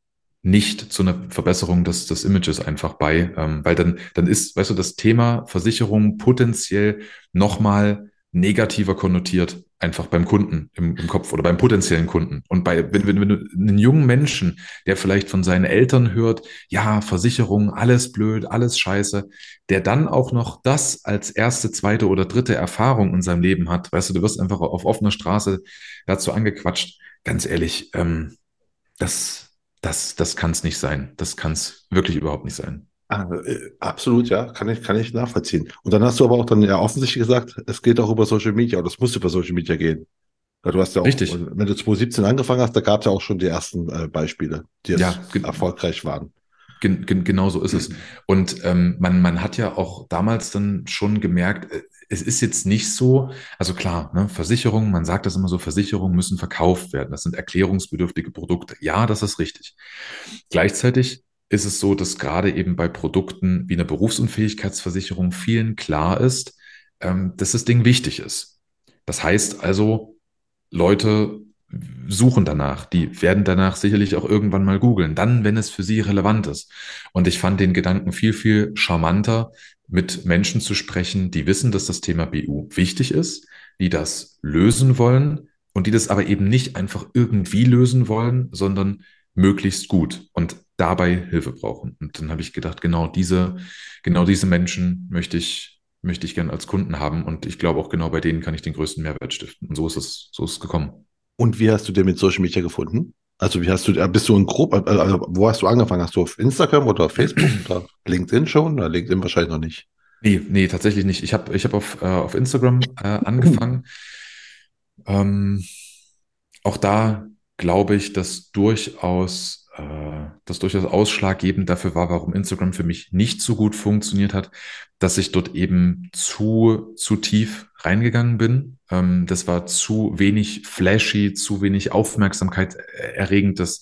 nicht zu einer Verbesserung des, des Images einfach bei, ähm, weil dann, dann ist, weißt du, das Thema Versicherung potenziell nochmal negativer konnotiert, einfach beim Kunden im, im Kopf oder beim potenziellen Kunden. Und bei, wenn, wenn, wenn du einen jungen Menschen, der vielleicht von seinen Eltern hört, ja, Versicherung, alles blöd, alles scheiße, der dann auch noch das als erste, zweite oder dritte Erfahrung in seinem Leben hat, weißt du, du wirst einfach auf offener Straße dazu angequatscht, ganz ehrlich, ähm, das, das, das kann es nicht sein. Das kann es wirklich überhaupt nicht sein. Ah, äh, absolut, ja, kann ich, kann ich nachvollziehen. Und dann hast du aber auch dann ja offensichtlich gesagt, es geht auch über Social Media oder es muss über Social Media gehen. Ja, du hast ja auch, Richtig. wenn du 2017 angefangen hast, da gab es ja auch schon die ersten äh, Beispiele, die ja, erfolgreich waren. Gen, gen, genau so ist es. Und ähm, man, man hat ja auch damals dann schon gemerkt, äh, es ist jetzt nicht so, also klar, ne, Versicherungen, man sagt das immer so, Versicherungen müssen verkauft werden. Das sind erklärungsbedürftige Produkte. Ja, das ist richtig. Gleichzeitig ist es so, dass gerade eben bei Produkten wie eine Berufsunfähigkeitsversicherung vielen klar ist, ähm, dass das Ding wichtig ist. Das heißt also, Leute suchen danach, die werden danach sicherlich auch irgendwann mal googeln, dann, wenn es für sie relevant ist. Und ich fand den Gedanken viel, viel charmanter, mit Menschen zu sprechen, die wissen, dass das Thema BU wichtig ist, die das lösen wollen und die das aber eben nicht einfach irgendwie lösen wollen, sondern möglichst gut und dabei Hilfe brauchen. Und dann habe ich gedacht, genau diese, genau diese Menschen möchte ich, möchte ich gern als Kunden haben. Und ich glaube auch genau bei denen kann ich den größten Mehrwert stiften. Und so ist es, so ist es gekommen. Und wie hast du den mit Social Media gefunden? Also wie hast du, äh, bist du in Gruppe, also wo hast du angefangen? Hast du auf Instagram oder auf Facebook oder LinkedIn schon? Oder LinkedIn wahrscheinlich noch nicht. Nee, nee, tatsächlich nicht. Ich habe ich hab auf, äh, auf Instagram äh, angefangen. Ähm, auch da glaube ich, dass durchaus, äh, das durchaus ausschlaggebend dafür war, warum Instagram für mich nicht so gut funktioniert hat, dass ich dort eben zu, zu tief reingegangen bin. Ähm, das war zu wenig flashy, zu wenig Aufmerksamkeit erregend. Das,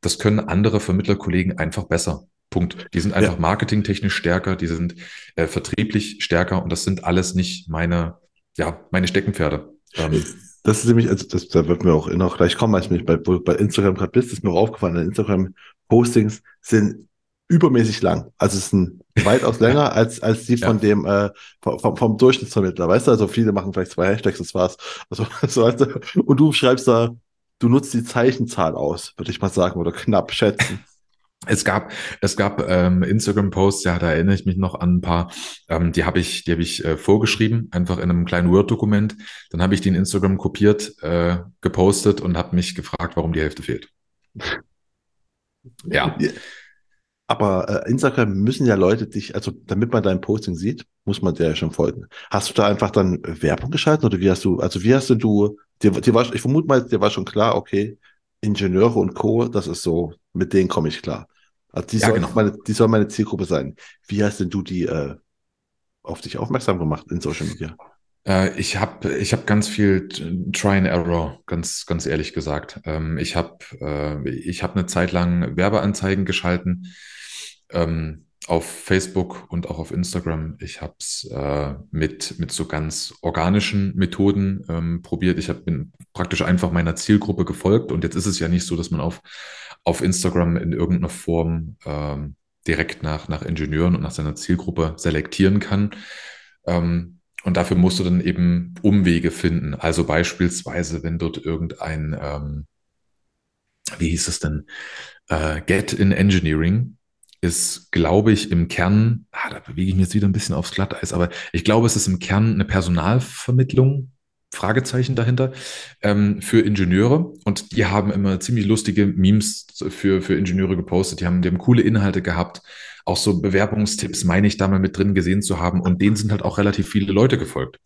das können andere Vermittlerkollegen einfach besser. Punkt. Die sind einfach ja. marketingtechnisch stärker, die sind äh, vertrieblich stärker und das sind alles nicht meine, ja, meine Steckenpferde. Ähm, das ist nämlich, also das, da wird mir auch noch gleich kommen, als ich bei, bei Instagram gerade bist, ist mir auch aufgefallen, Instagram-Postings sind übermäßig lang. Also es sind weitaus länger als, als die von ja. dem, äh, vom, vom Durchschnittsvermittler. Weißt du, also viele machen vielleicht zwei Hashtags, das war's. Also, so, weißt du, und du schreibst da, du nutzt die Zeichenzahl aus, würde ich mal sagen, oder knapp schätzen. Es gab, es gab ähm, Instagram-Posts, ja, da erinnere ich mich noch an ein paar, ähm, die habe ich, die habe ich äh, vorgeschrieben, einfach in einem kleinen Word-Dokument. Dann habe ich die in Instagram kopiert, äh, gepostet und habe mich gefragt, warum die Hälfte fehlt. Ja. Aber äh, Instagram müssen ja Leute dich, also damit man dein Posting sieht, muss man dir ja schon folgen. Hast du da einfach dann Werbung geschaltet oder wie hast du, also wie hast du, du dir, dir war, ich vermute mal, dir war schon klar, okay, Ingenieure und Co., das ist so, mit denen komme ich klar. Also die, ja, soll genau. meine, die soll meine Zielgruppe sein. Wie hast denn du die äh, auf dich aufmerksam gemacht in Social Media? Äh, ich habe ich hab ganz viel Try and Error, ganz, ganz ehrlich gesagt. Ähm, ich habe äh, ich hab eine Zeit lang Werbeanzeigen geschalten. Ähm, auf Facebook und auch auf Instagram. Ich habe es äh, mit, mit so ganz organischen Methoden ähm, probiert. Ich hab, bin praktisch einfach meiner Zielgruppe gefolgt. Und jetzt ist es ja nicht so, dass man auf, auf Instagram in irgendeiner Form ähm, direkt nach, nach Ingenieuren und nach seiner Zielgruppe selektieren kann. Ähm, und dafür musst du dann eben Umwege finden. Also beispielsweise, wenn dort irgendein, ähm, wie hieß es denn, äh, Get in Engineering ist, glaube ich, im Kern, ah, da bewege ich mich jetzt wieder ein bisschen aufs Glatteis, aber ich glaube, es ist im Kern eine Personalvermittlung, Fragezeichen dahinter, ähm, für Ingenieure. Und die haben immer ziemlich lustige Memes für, für Ingenieure gepostet. Die haben, die haben coole Inhalte gehabt. Auch so Bewerbungstipps meine ich da mal mit drin gesehen zu haben. Und denen sind halt auch relativ viele Leute gefolgt.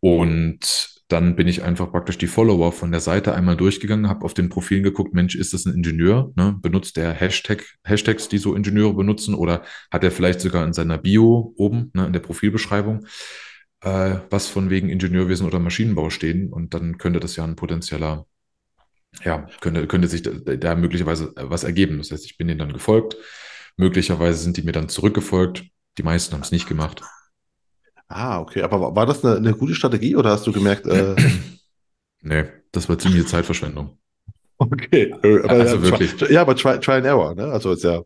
Und dann bin ich einfach praktisch die Follower von der Seite einmal durchgegangen, habe auf den Profilen geguckt, Mensch, ist das ein Ingenieur? Ne? Benutzt der Hashtag, Hashtags, die so Ingenieure benutzen oder hat er vielleicht sogar in seiner Bio oben, ne, in der Profilbeschreibung, äh, was von wegen Ingenieurwesen oder Maschinenbau stehen und dann könnte das ja ein potenzieller, ja, könnte, könnte sich da, da möglicherweise was ergeben. Das heißt, ich bin denen dann gefolgt. Möglicherweise sind die mir dann zurückgefolgt. Die meisten haben es nicht gemacht. Ah, okay. Aber war das eine, eine gute Strategie oder hast du gemerkt? Äh... nee, das war ziemliche Zeitverschwendung. Okay. Aber, also ja, wirklich. Ja, aber try, try and error, ne? Also ist ja.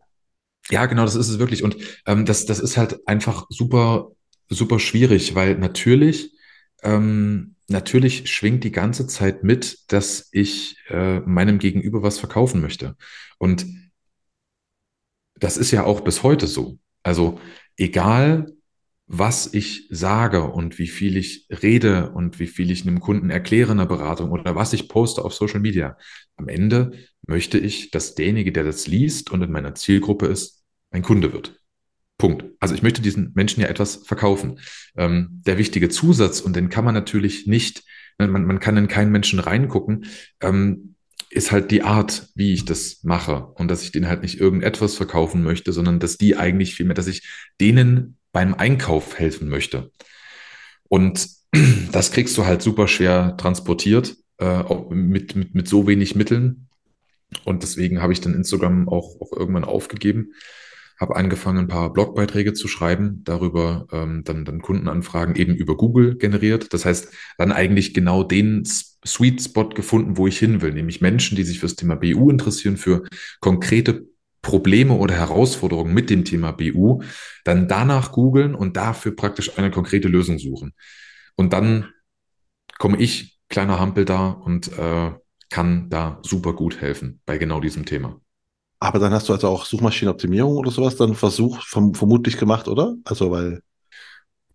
Ja, genau, das ist es wirklich. Und ähm, das, das ist halt einfach super, super schwierig, weil natürlich, ähm, natürlich schwingt die ganze Zeit mit, dass ich äh, meinem Gegenüber was verkaufen möchte. Und das ist ja auch bis heute so. Also egal, was ich sage und wie viel ich rede und wie viel ich einem Kunden erkläre in der Beratung oder was ich poste auf Social Media. Am Ende möchte ich, dass derjenige, der das liest und in meiner Zielgruppe ist, ein Kunde wird. Punkt. Also ich möchte diesen Menschen ja etwas verkaufen. Ähm, der wichtige Zusatz, und den kann man natürlich nicht, ne, man, man kann in keinen Menschen reingucken, ähm, ist halt die Art, wie ich das mache und dass ich denen halt nicht irgendetwas verkaufen möchte, sondern dass die eigentlich vielmehr, dass ich denen beim Einkauf helfen möchte. Und das kriegst du halt super schwer transportiert äh, mit, mit, mit so wenig Mitteln. Und deswegen habe ich dann Instagram auch, auch irgendwann aufgegeben, habe angefangen, ein paar Blogbeiträge zu schreiben, darüber ähm, dann, dann Kundenanfragen eben über Google generiert. Das heißt, dann eigentlich genau den Sweet Spot gefunden, wo ich hin will, nämlich Menschen, die sich fürs Thema BU interessieren, für konkrete Probleme oder Herausforderungen mit dem Thema BU, dann danach googeln und dafür praktisch eine konkrete Lösung suchen. Und dann komme ich, kleiner Hampel da und äh, kann da super gut helfen bei genau diesem Thema. Aber dann hast du also auch Suchmaschinenoptimierung oder sowas dann versucht, verm vermutlich gemacht, oder? Also weil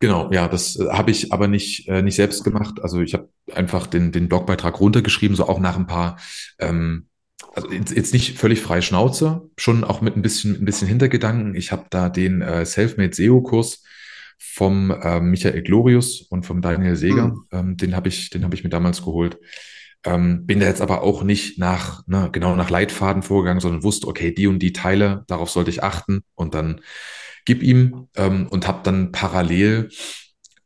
Genau, ja, das äh, habe ich aber nicht, äh, nicht selbst gemacht. Also ich habe einfach den, den Blogbeitrag runtergeschrieben, so auch nach ein paar, ähm, also jetzt, jetzt nicht völlig frei Schnauze, schon auch mit ein bisschen, ein bisschen Hintergedanken. Ich habe da den äh, Selfmade SEO-Kurs vom äh, Michael Glorius und vom Daniel Seeger, mhm. ähm, den habe ich, den habe ich mir damals geholt. Ähm, bin da jetzt aber auch nicht nach, ne, genau nach Leitfaden vorgegangen, sondern wusste, okay, die und die Teile, darauf sollte ich achten und dann gib ihm ähm, und habe dann parallel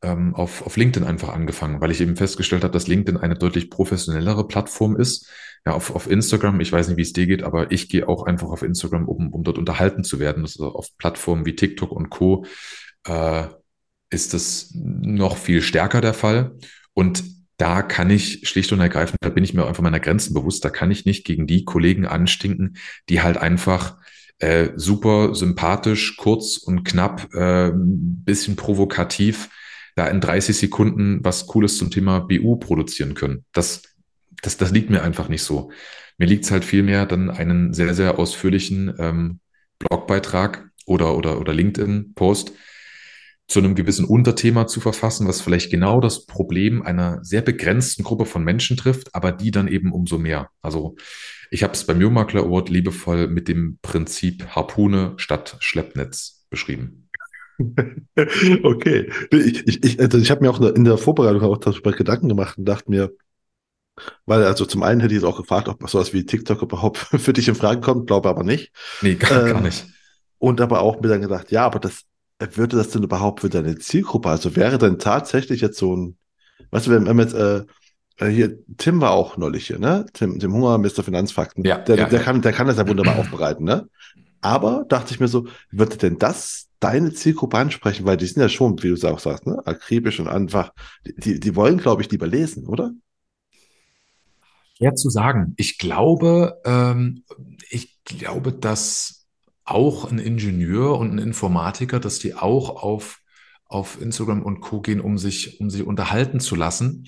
ähm, auf, auf LinkedIn einfach angefangen, weil ich eben festgestellt habe, dass LinkedIn eine deutlich professionellere Plattform ist. Ja, auf, auf Instagram, ich weiß nicht, wie es dir geht, aber ich gehe auch einfach auf Instagram, um, um dort unterhalten zu werden. Das ist auf Plattformen wie TikTok und Co. Äh, ist das noch viel stärker der Fall. Und da kann ich schlicht und ergreifend, da bin ich mir einfach meiner Grenzen bewusst, da kann ich nicht gegen die Kollegen anstinken, die halt einfach äh, super sympathisch, kurz und knapp, äh, bisschen provokativ da in 30 Sekunden was Cooles zum Thema BU produzieren können. Das, das, das liegt mir einfach nicht so. Mir liegt es halt vielmehr dann einen sehr, sehr ausführlichen ähm, Blogbeitrag oder, oder, oder LinkedIn-Post zu einem gewissen Unterthema zu verfassen, was vielleicht genau das Problem einer sehr begrenzten Gruppe von Menschen trifft, aber die dann eben umso mehr. Also ich habe es beim Jungmakler Award liebevoll mit dem Prinzip Harpune statt Schleppnetz beschrieben. okay. Ich, ich, also ich habe mir auch in der Vorbereitung auch darüber Gedanken gemacht und dachte mir, weil also zum einen hätte ich jetzt auch gefragt, ob sowas wie TikTok überhaupt für dich in Frage kommt, glaube aber nicht. Nee, gar, ähm, gar nicht. Und aber auch mir dann gedacht, ja, aber das würde das denn überhaupt für deine Zielgruppe? Also wäre denn tatsächlich jetzt so ein, weißt du, wenn, wenn wir jetzt äh, äh, hier, Tim war auch neulich hier, ne? Tim, Tim Hunger, Mr. Finanzfakten. Ja, der, ja, der, ja. Kann, der kann das ja wunderbar aufbereiten, ne? Aber dachte ich mir so, würde denn das deine Zielgruppe ansprechen? Weil die sind ja schon, wie du es auch sagst, ne? akribisch und einfach, die, die wollen, glaube ich, lieber lesen, oder? Schwer zu sagen. Ich glaube, ähm, ich glaube, dass auch ein Ingenieur und ein Informatiker, dass die auch auf, auf Instagram und Co. gehen, um sich, um sich unterhalten zu lassen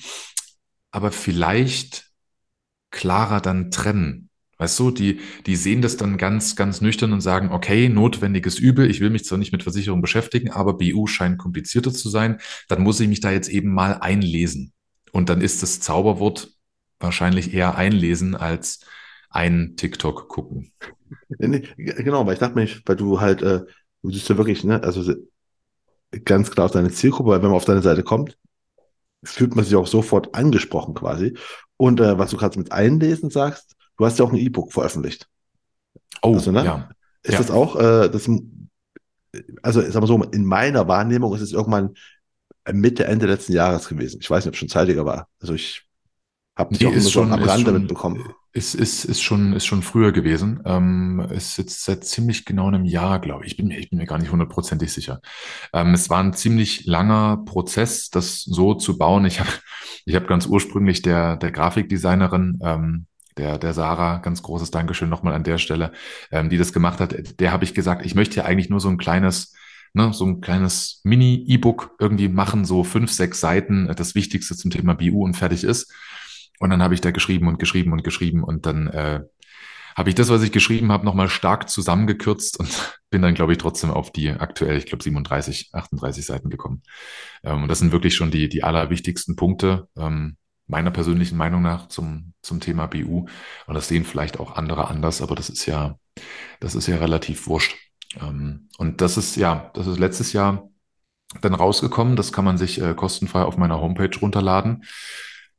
aber vielleicht klarer dann trennen. Weißt du, die, die sehen das dann ganz, ganz nüchtern und sagen, okay, notwendiges Übel, ich will mich zwar nicht mit Versicherung beschäftigen, aber BU scheint komplizierter zu sein, dann muss ich mich da jetzt eben mal einlesen. Und dann ist das Zauberwort wahrscheinlich eher einlesen als ein TikTok gucken. Genau, weil ich dachte mir, weil du halt, äh, du siehst ja wirklich, ne, also ganz klar auf deine Zielgruppe, weil wenn man auf deine Seite kommt, fühlt man sich auch sofort angesprochen quasi. Und äh, was du gerade mit Einlesen sagst, du hast ja auch ein E-Book veröffentlicht. Oh, also, ne? ja. Ist ja. das auch, äh, das, also sag mal so, in meiner Wahrnehmung ist es irgendwann Mitte, Ende letzten Jahres gewesen. Ich weiß nicht, ob es schon zeitiger war. Also ich habe die auch immer so am Rande mitbekommen. Ist, ist, ist, schon, ist schon früher gewesen. Ähm, ist jetzt seit ziemlich genau einem Jahr, glaube ich. Ich bin mir, ich bin mir gar nicht hundertprozentig sicher. Ähm, es war ein ziemlich langer Prozess, das so zu bauen. Ich habe ich hab ganz ursprünglich der, der Grafikdesignerin, ähm, der, der Sarah, ganz großes Dankeschön nochmal an der Stelle, ähm, die das gemacht hat, der habe ich gesagt, ich möchte ja eigentlich nur so ein kleines, ne, so ein kleines Mini-E-Book irgendwie machen, so fünf, sechs Seiten, das Wichtigste zum Thema BU und fertig ist. Und dann habe ich da geschrieben und geschrieben und geschrieben und dann äh, habe ich das, was ich geschrieben habe, nochmal stark zusammengekürzt und bin dann, glaube ich, trotzdem auf die aktuell, ich glaube, 37, 38 Seiten gekommen. Ähm, und das sind wirklich schon die, die allerwichtigsten Punkte ähm, meiner persönlichen Meinung nach zum, zum Thema BU. Und das sehen vielleicht auch andere anders, aber das ist ja, das ist ja relativ wurscht. Ähm, und das ist ja, das ist letztes Jahr dann rausgekommen. Das kann man sich äh, kostenfrei auf meiner Homepage runterladen.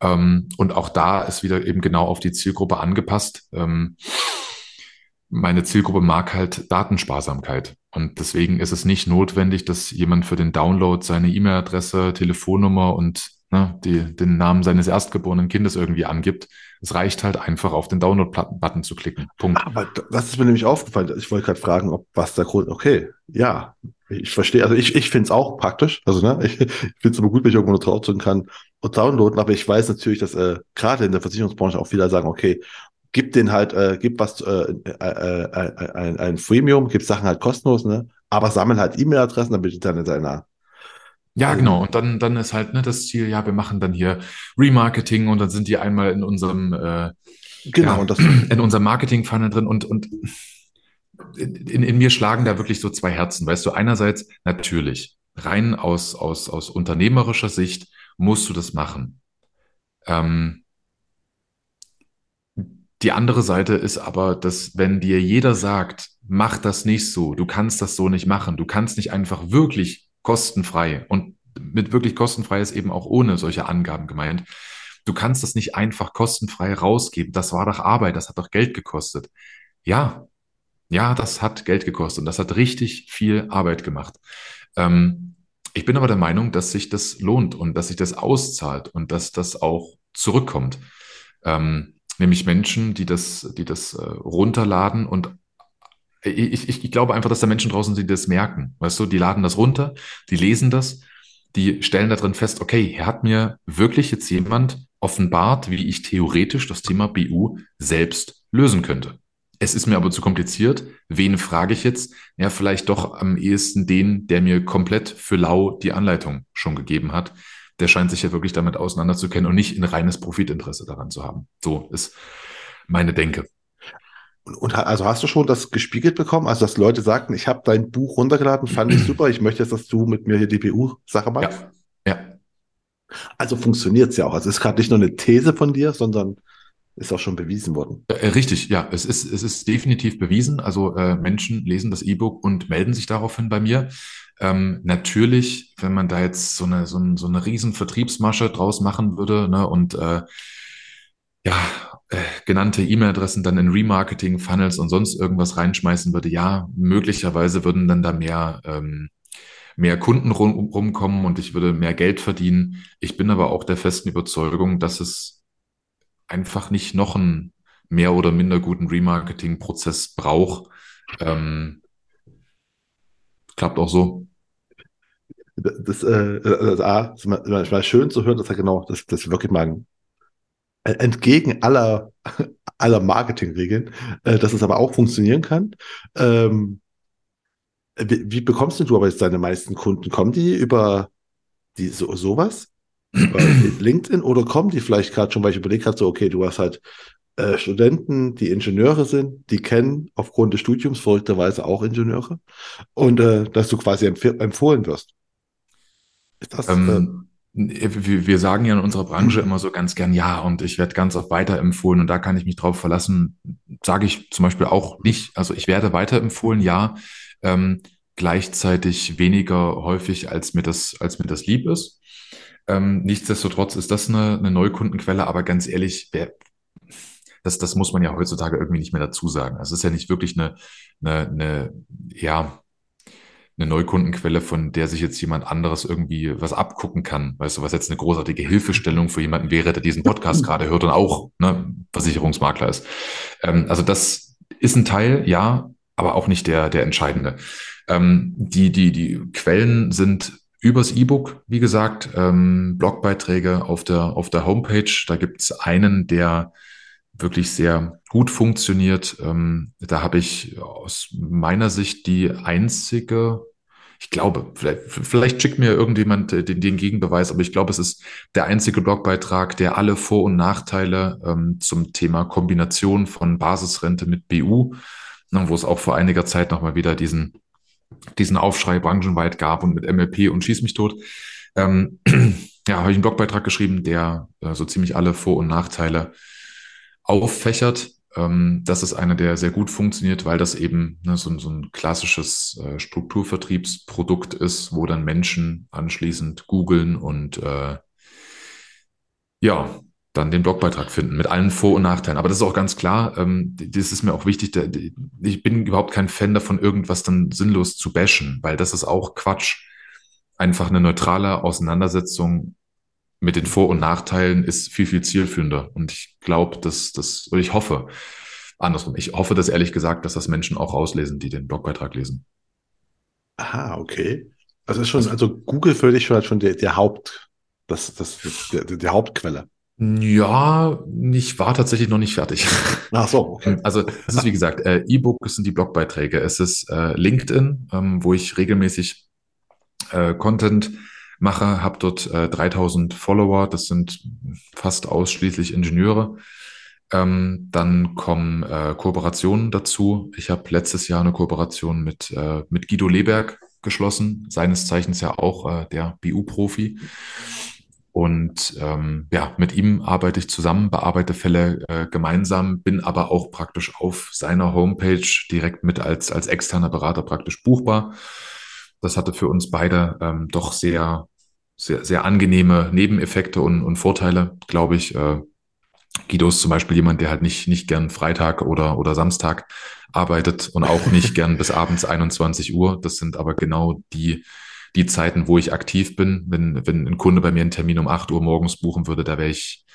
Ähm, und auch da ist wieder eben genau auf die Zielgruppe angepasst. Ähm, meine Zielgruppe mag halt Datensparsamkeit. Und deswegen ist es nicht notwendig, dass jemand für den Download seine E-Mail-Adresse, Telefonnummer und ne, die, den Namen seines erstgeborenen Kindes irgendwie angibt. Es reicht halt einfach auf den Download-Button zu klicken. Punkt. Aber das ist mir nämlich aufgefallen. Ich wollte gerade fragen, ob was der Grund, okay, ja, ich verstehe, also ich, ich finde es auch praktisch. Also, ne, ich, finde es aber gut, wenn ich irgendwo draufdrücken kann, und downloaden, aber ich weiß natürlich, dass äh, gerade in der Versicherungsbranche auch viele sagen, okay, gib den halt, äh, gib was, äh, äh, äh, ein, ein Freemium, gib Sachen halt kostenlos, ne? Aber sammel halt E-Mail-Adressen, damit du dann in deiner ja, genau. Und dann, dann ist halt ne, das Ziel, ja, wir machen dann hier Remarketing und dann sind die einmal in unserem, äh, genau, ja, in unserem Marketing-Funnel drin und, und in, in mir schlagen da wirklich so zwei Herzen. Weißt du, einerseits natürlich, rein aus, aus, aus unternehmerischer Sicht musst du das machen. Ähm, die andere Seite ist aber, dass wenn dir jeder sagt, mach das nicht so, du kannst das so nicht machen, du kannst nicht einfach wirklich kostenfrei und mit wirklich kostenfrei ist eben auch ohne solche Angaben gemeint. Du kannst das nicht einfach kostenfrei rausgeben. Das war doch Arbeit, das hat doch Geld gekostet. Ja, ja, das hat Geld gekostet und das hat richtig viel Arbeit gemacht. Ähm, ich bin aber der Meinung, dass sich das lohnt und dass sich das auszahlt und dass das auch zurückkommt. Ähm, nämlich Menschen, die das, die das äh, runterladen und ich, ich, ich glaube einfach, dass da Menschen draußen sind, die das merken. Weißt du, die laden das runter, die lesen das, die stellen da drin fest, okay, hier hat mir wirklich jetzt jemand offenbart, wie ich theoretisch das Thema BU selbst lösen könnte. Es ist mir aber zu kompliziert. Wen frage ich jetzt? Ja, vielleicht doch am ehesten den, der mir komplett für lau die Anleitung schon gegeben hat. Der scheint sich ja wirklich damit auseinanderzukennen und nicht ein reines Profitinteresse daran zu haben. So ist meine Denke. Und, und, also hast du schon das gespiegelt bekommen? Also, dass Leute sagten, ich habe dein Buch runtergeladen, fand ich super, ich möchte jetzt, dass du mit mir hier die BU-Sache machst? Ja. ja. Also funktioniert es ja auch. Also es ist gerade nicht nur eine These von dir, sondern ist auch schon bewiesen worden. Äh, richtig, ja, es ist, es ist definitiv bewiesen. Also äh, Menschen lesen das E-Book und melden sich daraufhin bei mir. Ähm, natürlich, wenn man da jetzt so eine, so, ein, so eine riesen Vertriebsmasche draus machen würde ne, und äh, ja, äh, genannte E-Mail-Adressen dann in Remarketing, Funnels und sonst irgendwas reinschmeißen würde, ja, möglicherweise würden dann da mehr, ähm, mehr Kunden rum, rumkommen und ich würde mehr Geld verdienen. Ich bin aber auch der festen Überzeugung, dass es einfach nicht noch einen mehr oder minder guten Remarketing-Prozess braucht. Ähm, klappt auch so. Das, äh, das, A, ist mal schön zu hören, dass er genau, dass das wirklich mal ein entgegen aller, aller Marketingregeln, äh, dass es aber auch funktionieren kann. Ähm, wie, wie bekommst du aber jetzt deine meisten Kunden? Kommen die über die so, sowas? LinkedIn oder kommen die vielleicht gerade schon, weil ich überlegt habe, so, okay, du hast halt äh, Studenten, die Ingenieure sind, die kennen aufgrund des Studiums verrückterweise auch Ingenieure und äh, dass du quasi empf empfohlen wirst. Ist das, ähm, wir sagen ja in unserer Branche immer so ganz gern, ja, und ich werde ganz oft weiterempfohlen und da kann ich mich drauf verlassen. Sage ich zum Beispiel auch nicht. Also ich werde weiterempfohlen, ja, ähm, gleichzeitig weniger häufig, als mir das, als mir das lieb ist. Ähm, nichtsdestotrotz ist das eine, eine Neukundenquelle, aber ganz ehrlich, wer, das, das muss man ja heutzutage irgendwie nicht mehr dazu sagen. Also es ist ja nicht wirklich eine, eine, eine ja, eine Neukundenquelle, von der sich jetzt jemand anderes irgendwie was abgucken kann. Weißt du, was jetzt eine großartige Hilfestellung für jemanden wäre, der diesen Podcast gerade hört und auch ne, Versicherungsmakler ist. Ähm, also das ist ein Teil, ja, aber auch nicht der, der entscheidende. Ähm, die, die, die Quellen sind übers E-Book, wie gesagt, ähm, Blogbeiträge auf der, auf der Homepage. Da gibt's einen, der wirklich sehr gut funktioniert. Ähm, da habe ich aus meiner Sicht die einzige, ich glaube, vielleicht, vielleicht schickt mir irgendjemand äh, den, den Gegenbeweis, aber ich glaube, es ist der einzige Blogbeitrag, der alle Vor- und Nachteile ähm, zum Thema Kombination von Basisrente mit BU, ne, wo es auch vor einiger Zeit nochmal wieder diesen, diesen Aufschrei branchenweit gab und mit MLP und Schieß mich tot. Ähm, ja, habe ich einen Blogbeitrag geschrieben, der äh, so ziemlich alle Vor- und Nachteile auffächert. Ähm, das ist einer, der sehr gut funktioniert, weil das eben ne, so, so, ein klassisches äh, Strukturvertriebsprodukt ist, wo dann Menschen anschließend googeln und äh, ja, dann den Blogbeitrag finden mit allen Vor- und Nachteilen. Aber das ist auch ganz klar, ähm, das ist mir auch wichtig, der, ich bin überhaupt kein Fan davon, irgendwas dann sinnlos zu bashen, weil das ist auch Quatsch. Einfach eine neutrale Auseinandersetzung mit den Vor- und Nachteilen ist viel, viel zielführender. Und ich glaube, dass das, oder ich hoffe, andersrum, ich hoffe das ehrlich gesagt, dass das Menschen auch auslesen, die den Blogbeitrag lesen. Aha, okay. Also ist schon, also Google für dich schon, schon der, der Haupt, Das, das, die, die Hauptquelle. Ja, ich war tatsächlich noch nicht fertig. Ach so, okay. Also es ist wie gesagt, äh, E-Book sind die Blogbeiträge. Es ist äh, LinkedIn, ähm, wo ich regelmäßig äh, Content mache, habe dort äh, 3000 Follower. Das sind fast ausschließlich Ingenieure. Ähm, dann kommen äh, Kooperationen dazu. Ich habe letztes Jahr eine Kooperation mit, äh, mit Guido Leberg geschlossen, seines Zeichens ja auch äh, der BU-Profi. Und ähm, ja, mit ihm arbeite ich zusammen, bearbeite Fälle äh, gemeinsam, bin aber auch praktisch auf seiner Homepage direkt mit als, als externer Berater praktisch buchbar. Das hatte für uns beide ähm, doch sehr, sehr, sehr angenehme Nebeneffekte und, und Vorteile, glaube ich. Äh, Guido ist zum Beispiel jemand, der halt nicht, nicht gern Freitag oder, oder Samstag arbeitet und auch nicht gern bis abends 21 Uhr. Das sind aber genau die die Zeiten, wo ich aktiv bin. Wenn, wenn ein Kunde bei mir einen Termin um 8 Uhr morgens buchen würde, da wäre ich,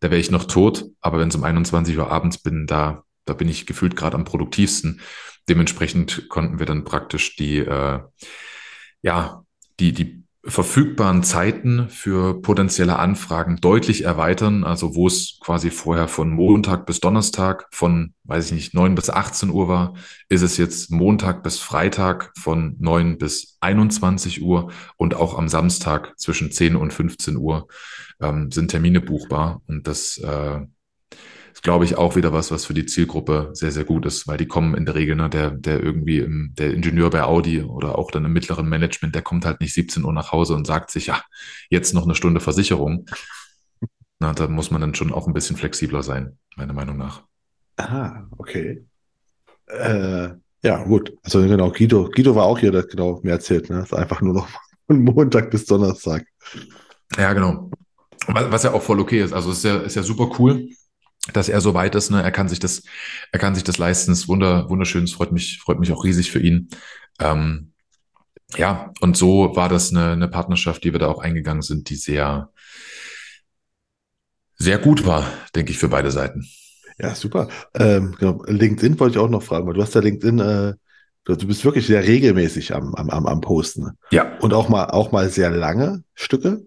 da wäre ich noch tot. Aber wenn es um 21 Uhr abends bin, da, da bin ich gefühlt gerade am produktivsten. Dementsprechend konnten wir dann praktisch die, äh, ja, die, die verfügbaren Zeiten für potenzielle Anfragen deutlich erweitern. Also wo es quasi vorher von Montag bis Donnerstag von, weiß ich nicht, 9 bis 18 Uhr war, ist es jetzt Montag bis Freitag von 9 bis 21 Uhr und auch am Samstag zwischen 10 und 15 Uhr ähm, sind Termine buchbar. Und das äh, ist, glaube ich, auch wieder was, was für die Zielgruppe sehr, sehr gut ist, weil die kommen in der Regel, ne, der, der irgendwie, im, der Ingenieur bei Audi oder auch dann im mittleren Management, der kommt halt nicht 17 Uhr nach Hause und sagt sich, ja, jetzt noch eine Stunde Versicherung. Na, da muss man dann schon auch ein bisschen flexibler sein, meiner Meinung nach. Ah, okay. Äh, ja, gut. Also genau, Guido, Guido war auch hier, der genau mir erzählt, ne? Das ist einfach nur noch von Montag bis Donnerstag. Ja, genau. Was, ja auch voll okay ist. Also ist ja, ist ja super cool dass er so weit ist. Ne? Er kann sich das, er kann sich das leisten. Es ist wunder, wunderschön. Es freut mich, freut mich auch riesig für ihn. Ähm, ja, und so war das eine, eine Partnerschaft, die wir da auch eingegangen sind, die sehr, sehr gut war, denke ich, für beide Seiten. Ja, super. Ähm, genau. LinkedIn wollte ich auch noch fragen, weil du hast ja LinkedIn, äh, du bist wirklich sehr regelmäßig am, am, am Posten. Ja. Und auch mal, auch mal sehr lange Stücke.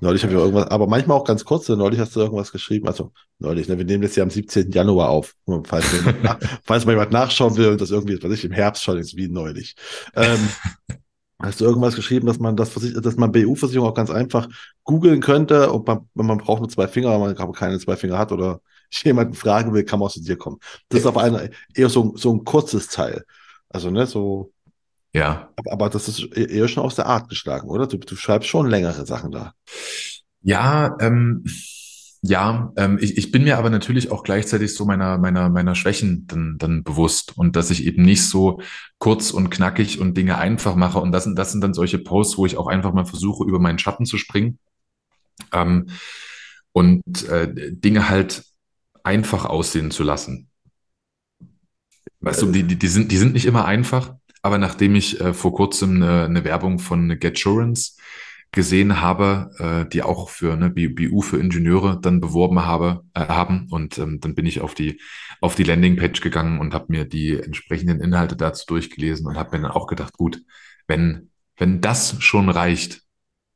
Neulich habe ich irgendwas, aber manchmal auch ganz kurz. Neulich hast du irgendwas geschrieben. Also neulich, ne, wir nehmen das ja am 17. Januar auf. Falls, nach, falls mal jemand nachschauen will und das irgendwie, was ich im Herbst schon ist, wie neulich. Ähm, hast du irgendwas geschrieben, dass man das, dass man BU-Versicherung auch ganz einfach googeln könnte, ob man, wenn man braucht nur zwei Finger, wenn man keine zwei Finger hat oder jemanden fragen will, kann man auch zu dir kommen. Das ist aber eine, eher so, so ein kurzes Teil. Also, ne, so. Ja. Aber, aber das ist e-, eher schon aus der Art geschlagen, oder? Du, du schreibst schon längere Sachen da. Ja, ähm, ja, ähm, ich, ich bin mir aber natürlich auch gleichzeitig so meiner, meiner, meiner Schwächen dann, dann bewusst und dass ich eben nicht so kurz und knackig und Dinge einfach mache. Und das sind, das sind dann solche Posts, wo ich auch einfach mal versuche, über meinen Schatten zu springen ähm, und äh, Dinge halt einfach aussehen zu lassen. Weißt du, die, die, die, sind, die sind nicht immer einfach, aber nachdem ich äh, vor kurzem eine, eine Werbung von GetSurance gesehen habe, äh, die auch für ne, BU für Ingenieure dann beworben habe, äh, haben. Und ähm, dann bin ich auf die, auf die Landingpage gegangen und habe mir die entsprechenden Inhalte dazu durchgelesen und habe mir dann auch gedacht, gut, wenn, wenn das schon reicht,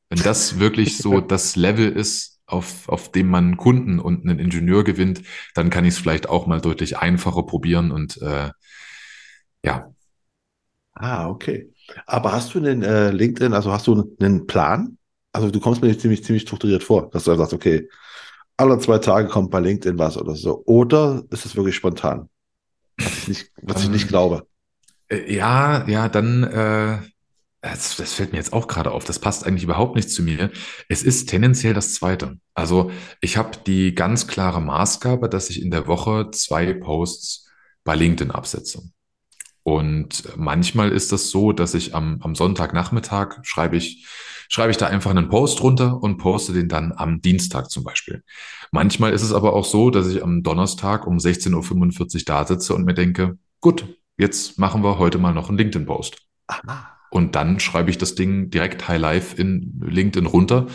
wenn das wirklich so das Level ist, auf, auf dem man Kunden und einen Ingenieur gewinnt, dann kann ich es vielleicht auch mal deutlich einfacher probieren und äh, ja. Ah, okay. Aber hast du einen äh, LinkedIn, also hast du einen Plan? Also du kommst mir ziemlich, ziemlich strukturiert vor, dass du dann sagst, okay, alle zwei Tage kommt bei LinkedIn was oder so. Oder ist es wirklich spontan? Was ich nicht, was ich nicht ähm, glaube. Äh, ja, ja, dann, äh, das, das fällt mir jetzt auch gerade auf, das passt eigentlich überhaupt nicht zu mir. Es ist tendenziell das Zweite. Also ich habe die ganz klare Maßgabe, dass ich in der Woche zwei Posts bei LinkedIn absetze. Und manchmal ist das so, dass ich am, am Sonntagnachmittag schreibe ich, schreibe ich da einfach einen Post runter und poste den dann am Dienstag zum Beispiel. Manchmal ist es aber auch so, dass ich am Donnerstag um 16.45 Uhr da sitze und mir denke, gut, jetzt machen wir heute mal noch einen LinkedIn-Post. Und dann schreibe ich das Ding direkt High Life in LinkedIn runter,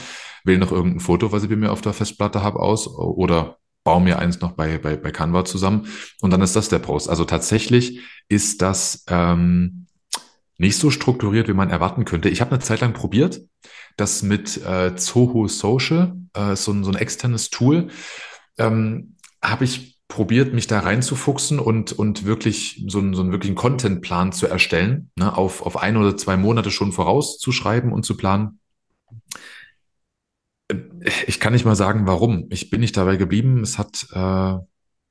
wähle noch irgendein Foto, was ich bei mir auf der Festplatte habe, aus oder baue mir eins noch bei, bei, bei Canva zusammen und dann ist das der Post. Also tatsächlich ist das ähm, nicht so strukturiert, wie man erwarten könnte. Ich habe eine Zeit lang probiert, das mit äh, Zoho Social, äh, so, ein, so ein externes Tool, ähm, habe ich probiert, mich da reinzufuchsen und, und wirklich so einen, so einen wirklichen Contentplan zu erstellen, ne, auf, auf ein oder zwei Monate schon vorauszuschreiben und zu planen. Ich kann nicht mal sagen, warum. Ich bin nicht dabei geblieben. Es hat, äh,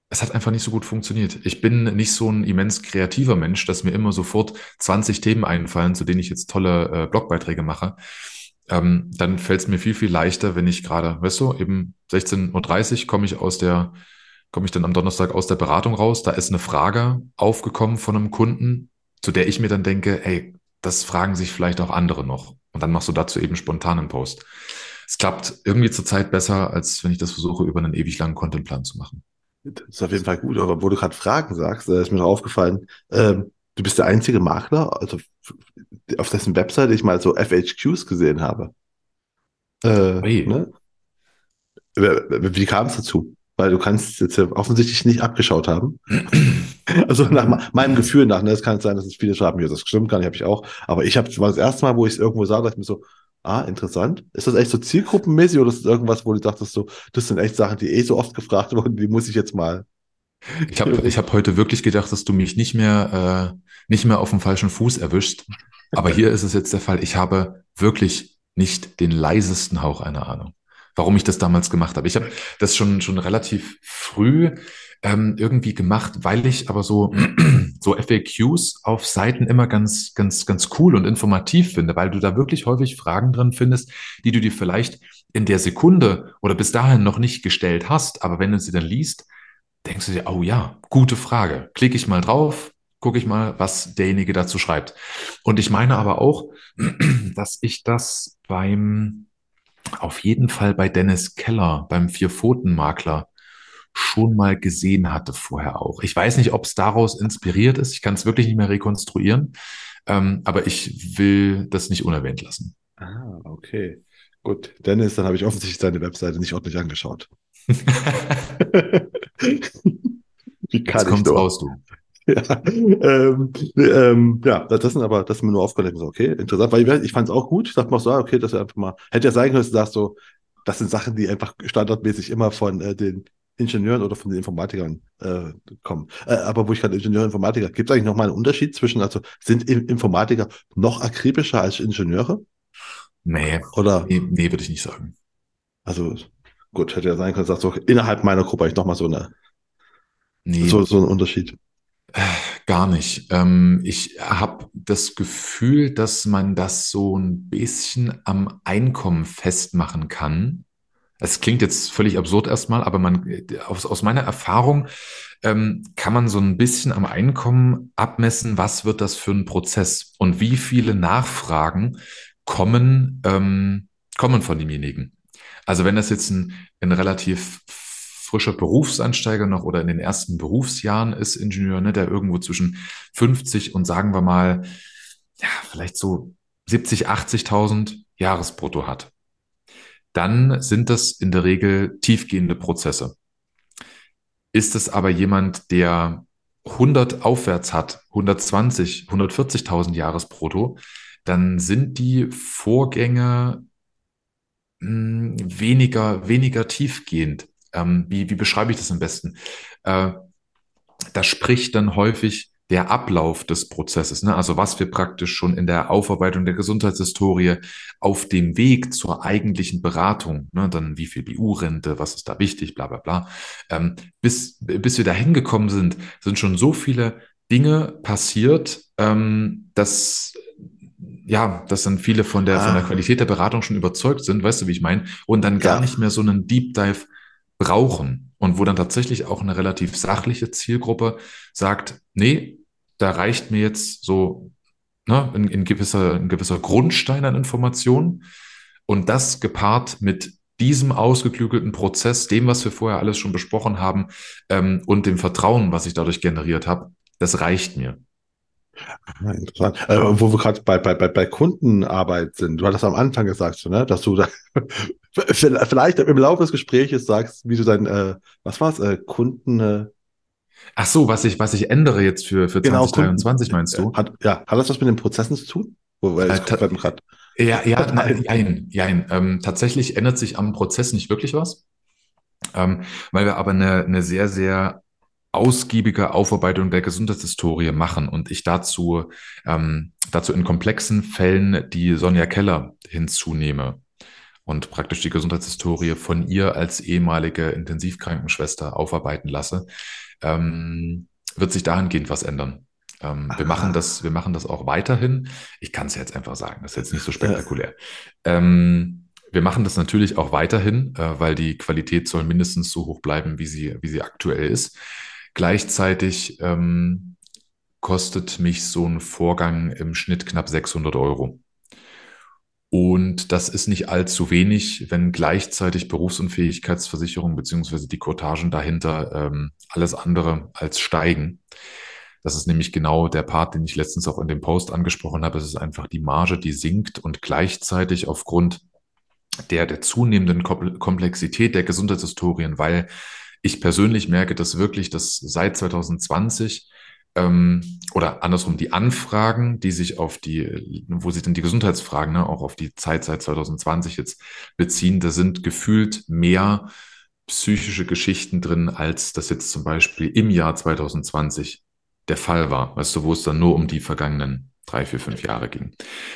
es hat einfach nicht so gut funktioniert. Ich bin nicht so ein immens kreativer Mensch, dass mir immer sofort 20 Themen einfallen, zu denen ich jetzt tolle äh, Blogbeiträge mache. Ähm, dann fällt es mir viel, viel leichter, wenn ich gerade, weißt du, eben 16.30 Uhr komme ich aus der, komme ich dann am Donnerstag aus der Beratung raus. Da ist eine Frage aufgekommen von einem Kunden, zu der ich mir dann denke, ey, das fragen sich vielleicht auch andere noch. Und dann machst du dazu eben spontan einen Post. Es klappt irgendwie zurzeit besser, als wenn ich das versuche, über einen ewig langen Contentplan zu machen. Das ist auf jeden Fall gut, aber wo du gerade Fragen sagst, äh, ist mir noch aufgefallen, ähm, du bist der einzige Makler, also auf dessen Website ich mal so FHQs gesehen habe. Äh, hey. ne? Wie kam es dazu? Weil du kannst jetzt offensichtlich nicht abgeschaut haben. also nach meinem Gefühl nach, ne, es kann sein, dass es viele schreiben, ja, das stimmt gar nicht, habe ich auch. Aber ich habe, war das erste Mal, wo ich es irgendwo sah, dachte ich mir so, Ah, interessant. Ist das echt so zielgruppenmäßig oder ist das irgendwas, wo du dachtest, so, das sind echt Sachen, die eh so oft gefragt wurden, die muss ich jetzt mal. Ich habe ich hab heute wirklich gedacht, dass du mich nicht mehr, äh, nicht mehr auf dem falschen Fuß erwischt. Aber hier ist es jetzt der Fall. Ich habe wirklich nicht den leisesten Hauch einer Ahnung, warum ich das damals gemacht habe. Ich habe das schon, schon relativ früh ähm, irgendwie gemacht, weil ich aber so, so FAQs auf Seiten immer ganz, ganz, ganz cool und informativ finde, weil du da wirklich häufig Fragen drin findest, die du dir vielleicht in der Sekunde oder bis dahin noch nicht gestellt hast, aber wenn du sie dann liest, denkst du dir, oh ja, gute Frage. Klicke ich mal drauf, gucke ich mal, was derjenige dazu schreibt. Und ich meine aber auch, dass ich das beim, auf jeden Fall bei Dennis Keller, beim Vier-Pfoten-Makler, schon mal gesehen hatte vorher auch. Ich weiß nicht, ob es daraus inspiriert ist. Ich kann es wirklich nicht mehr rekonstruieren. Ähm, aber ich will das nicht unerwähnt lassen. Ah, okay. Gut, Dennis, dann habe ich offensichtlich deine Webseite nicht ordentlich angeschaut. Wie kann Jetzt ich kommt's raus, du. Ja, ähm, ähm, ja, das sind aber, das ist mir nur aufgefallen, so, okay, interessant, weil ich, ich fand es auch gut. Ich dachte mal so, ah, okay, das ist einfach mal, hätte ja sein können, dass du sagst so, das sind Sachen, die einfach standardmäßig immer von äh, den Ingenieuren oder von den Informatikern äh, kommen. Äh, aber wo ich gerade Ingenieur Informatiker, gibt es eigentlich nochmal einen Unterschied zwischen, also sind Informatiker noch akribischer als Ingenieure? Nee. Oder? Nee, nee würde ich nicht sagen. Also, gut, hätte ja sein können, dass so innerhalb meiner Gruppe ich nochmal so eine, nee. so, so einen Unterschied. Äh, gar nicht. Ähm, ich habe das Gefühl, dass man das so ein bisschen am Einkommen festmachen kann. Es klingt jetzt völlig absurd erstmal, aber man, aus, aus meiner Erfahrung ähm, kann man so ein bisschen am Einkommen abmessen, was wird das für ein Prozess und wie viele Nachfragen kommen, ähm, kommen von demjenigen. Also wenn das jetzt ein, ein relativ frischer Berufsansteiger noch oder in den ersten Berufsjahren ist, Ingenieur, ne, der irgendwo zwischen 50 und sagen wir mal, ja, vielleicht so 70, 80.000 Jahresbrutto hat dann sind das in der Regel tiefgehende Prozesse. Ist es aber jemand, der 100 aufwärts hat, 120, 140.000 Jahresbrutto, dann sind die Vorgänge hm, weniger, weniger tiefgehend. Ähm, wie, wie beschreibe ich das am besten? Äh, da spricht dann häufig der Ablauf des Prozesses, ne? also was wir praktisch schon in der Aufarbeitung der Gesundheitshistorie auf dem Weg zur eigentlichen Beratung, ne? dann wie viel BU-Rente, was ist da wichtig, bla bla bla, ähm, bis, bis wir da hingekommen sind, sind schon so viele Dinge passiert, ähm, dass ja, dass dann viele von der, ah. von der ah. Qualität der Beratung schon überzeugt sind, weißt du, wie ich meine, und dann gar ja. nicht mehr so einen Deep Dive brauchen und wo dann tatsächlich auch eine relativ sachliche Zielgruppe sagt, nee, da reicht mir jetzt so ne, ein, ein, gewisser, ein gewisser Grundstein an Informationen und das gepaart mit diesem ausgeklügelten Prozess, dem, was wir vorher alles schon besprochen haben ähm, und dem Vertrauen, was ich dadurch generiert habe, das reicht mir. Ah, interessant. Äh, wo wir gerade bei, bei, bei, bei Kundenarbeit sind. Du hattest am Anfang gesagt, ne, dass du da vielleicht im Laufe des Gesprächs sagst, wie du dein, äh, was war's, äh, Kunden, äh, Ach so, was ich, was ich ändere jetzt für, für Genau, 2023, meinst du? hat, ja, hat das was mit den Prozessen zu tun? Weil Äh, gerade. Ja, ja, Nein. nein, nein. Ähm, tatsächlich ändert sich am Prozess nicht wirklich was, ähm, weil wir aber eine, eine sehr, sehr ausgiebige Aufarbeitung der Gesundheitshistorie machen und ich dazu, ähm, dazu in komplexen Fällen die Sonja Keller hinzunehme und praktisch die Gesundheitshistorie von ihr als ehemalige Intensivkrankenschwester aufarbeiten lasse, ähm, wird sich dahingehend was ändern. Ähm, wir machen das, wir machen das auch weiterhin. Ich kann es jetzt einfach sagen, das ist jetzt nicht so spektakulär. Ähm, wir machen das natürlich auch weiterhin, äh, weil die Qualität soll mindestens so hoch bleiben, wie sie, wie sie aktuell ist. Gleichzeitig ähm, kostet mich so ein Vorgang im Schnitt knapp 600 Euro. Und das ist nicht allzu wenig, wenn gleichzeitig Berufsunfähigkeitsversicherung beziehungsweise die Quotagen dahinter ähm, alles andere als steigen. Das ist nämlich genau der Part, den ich letztens auch in dem Post angesprochen habe. Es ist einfach die Marge, die sinkt und gleichzeitig aufgrund der, der zunehmenden Komplexität der Gesundheitshistorien, weil ich persönlich merke, dass wirklich das seit 2020 ähm, oder andersrum die Anfragen, die sich auf die, wo sich dann die Gesundheitsfragen ne, auch auf die Zeit seit 2020 jetzt beziehen, da sind gefühlt mehr psychische Geschichten drin, als das jetzt zum Beispiel im Jahr 2020 der Fall war. Weißt du, wo es dann nur um die vergangenen drei, vier, fünf Jahre ging.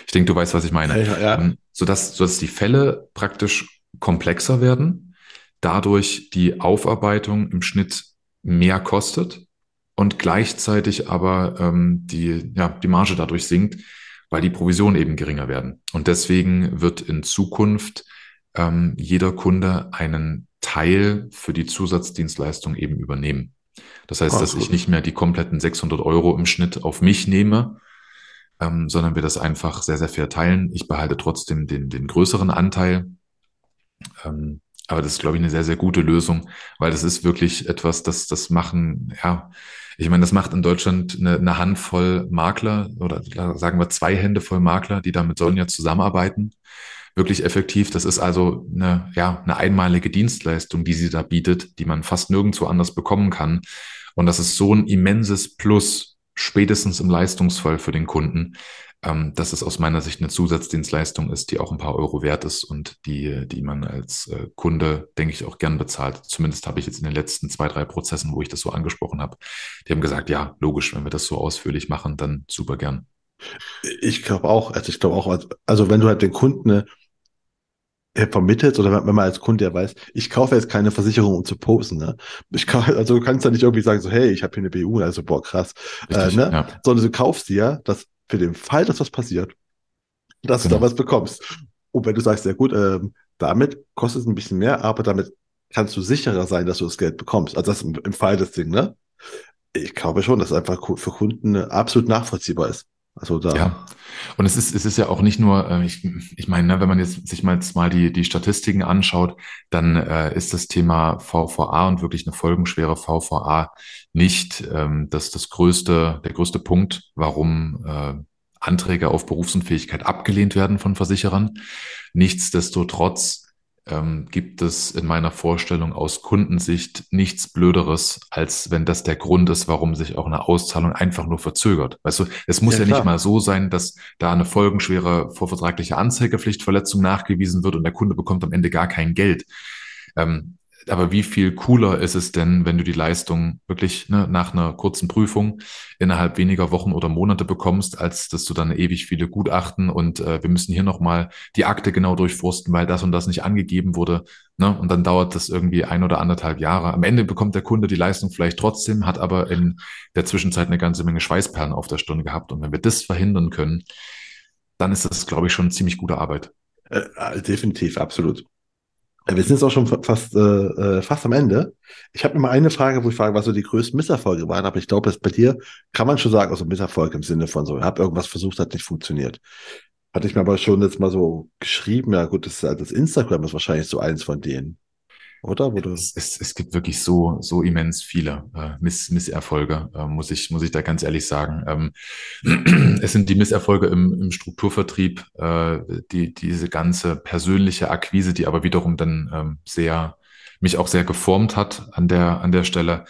Ich denke, du weißt, was ich meine. ja, ja. Ähm, sodass, sodass die Fälle praktisch komplexer werden, dadurch die Aufarbeitung im Schnitt mehr kostet und gleichzeitig aber ähm, die, ja, die Marge dadurch sinkt, weil die Provisionen eben geringer werden. Und deswegen wird in Zukunft ähm, jeder Kunde einen Teil für die Zusatzdienstleistung eben übernehmen. Das heißt, Ah, dass ich nicht mehr die kompletten 600 Euro im Schnitt auf mich nehme, ähm, sondern wir das einfach sehr, sehr fair teilen. Ich behalte trotzdem den, den größeren Anteil. Ähm, aber das ist, glaube ich, eine sehr, sehr gute Lösung, weil das ist wirklich etwas, das, das machen, ja, ich meine, das macht in Deutschland eine, eine Handvoll Makler oder sagen wir zwei Hände voll Makler, die da mit Sonja zusammenarbeiten. Wirklich effektiv. Das ist also eine, ja, eine einmalige Dienstleistung, die sie da bietet, die man fast nirgendwo anders bekommen kann. Und das ist so ein immenses Plus, spätestens im Leistungsfall für den Kunden, ähm, dass es aus meiner Sicht eine Zusatzdienstleistung ist, die auch ein paar Euro wert ist und die, die man als äh, Kunde, denke ich, auch gern bezahlt. Zumindest habe ich jetzt in den letzten zwei, drei Prozessen, wo ich das so angesprochen habe, die haben gesagt, ja, logisch, wenn wir das so ausführlich machen, dann super gern. Ich glaube auch, also ich glaube auch, also, wenn du halt den Kunden ne, äh, vermittelst oder wenn man als Kunde ja weiß, ich kaufe jetzt keine Versicherung, um zu posen, ne? Ich kaufe, also du kannst ja nicht irgendwie sagen, so, hey, ich habe hier eine BU, also boah, krass, äh, Richtig, ne? ja, Sondern du kaufst dir, dass für den Fall, dass was passiert, dass du da genau. was bekommst. Und wenn du sagst, ja gut, ähm, damit kostet es ein bisschen mehr, aber damit kannst du sicherer sein, dass du das Geld bekommst. Also das im, im Fall des Ding, ne? Ich glaube schon, dass es einfach für Kunden äh, absolut nachvollziehbar ist. Also da, Ja, und es ist, es ist ja auch nicht nur, äh, ich, ich meine, ne, wenn man jetzt sich mal, jetzt mal die, die Statistiken anschaut, dann äh, ist das Thema VVA und wirklich eine folgenschwere VVA nicht ähm, das, das größte, der größte Punkt, warum äh, Anträge auf Berufsunfähigkeit abgelehnt werden von Versicherern. Nichtsdestotrotz ähm, gibt es in meiner Vorstellung aus Kundensicht nichts Blöderes, als wenn das der Grund ist, warum sich auch eine Auszahlung einfach nur verzögert. Weißt du, es muss ja ja nicht mal so sein, dass da eine folgenschwere vorvertragliche Anzeigepflichtverletzung nachgewiesen wird und der Kunde bekommt am Ende gar kein Geld. Ähm, aber wie viel cooler ist es denn, wenn du die Leistung wirklich ne, nach einer kurzen Prüfung innerhalb weniger Wochen oder Monate bekommst, als dass du dann ewig viele Gutachten und äh, wir müssen hier nochmal die Akte genau durchforsten, weil das und das nicht angegeben wurde. Ne? Und dann dauert das irgendwie ein oder anderthalb Jahre. Am Ende bekommt der Kunde die Leistung vielleicht trotzdem, hat aber in der Zwischenzeit eine ganze Menge Schweißperlen auf der Stirn gehabt. Und wenn wir das verhindern können, dann ist das, glaube ich, schon ziemlich gute Arbeit. Äh, äh, definitiv, absolut. Äh, Wir sind jetzt auch schon fa- fast, äh, äh, fast am Ende. Ich habe noch mal eine Frage, wo ich frage, was so die größten Misserfolge waren, aber ich glaube, bei dir kann man schon sagen, also Misserfolg im Sinne von so, ich habe irgendwas versucht, hat nicht funktioniert. Hatte ich mir aber schon jetzt mal so geschrieben, ja gut, das, halt das Instagram ist wahrscheinlich so eins von denen, oder? Wo Es, es, es gibt wirklich so, so immens viele äh, Miss, Misserfolge, äh, muss ich, muss ich da ganz ehrlich sagen. Ähm, es sind die Misserfolge im, im Strukturvertrieb, äh, die, diese ganze persönliche Akquise, die aber wiederum dann ähm, sehr, mich auch sehr geformt hat an der, an der Stelle.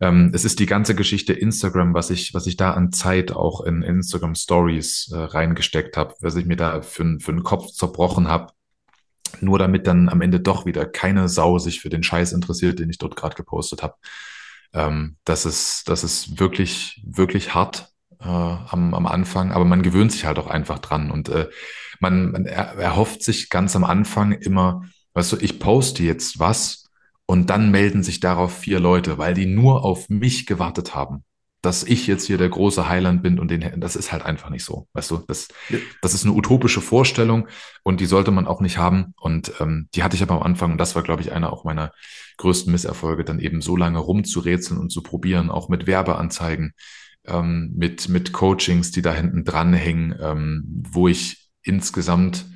ähm, es ist die ganze Geschichte Instagram, was ich, was ich da an Zeit auch in Instagram Stories äh, reingesteckt habe, was ich mir da für, für den Kopf zerbrochen habe, nur damit dann am Ende doch wieder keine Sau sich für den Scheiß interessiert, den ich dort gerade gepostet habe. Ähm, das ist, das ist wirklich, wirklich hart äh, am, am Anfang, aber man gewöhnt sich halt auch einfach dran. Und äh, man, man er, erhofft sich ganz am Anfang immer, weißt du, ich poste jetzt was und dann melden sich darauf vier Leute, weil die nur auf mich gewartet haben dass ich jetzt hier der große Heiland bin und den, das ist halt einfach nicht so. Weißt du, das, das ist eine utopische Vorstellung und die sollte man auch nicht haben. Und ähm, die hatte ich aber am Anfang und das war, glaube ich, einer auch meiner größten Misserfolge, dann eben so lange rumzurätseln und zu probieren, auch mit Werbeanzeigen, ähm, mit, mit Coachings, die da hinten dranhängen, ähm, wo ich insgesamt,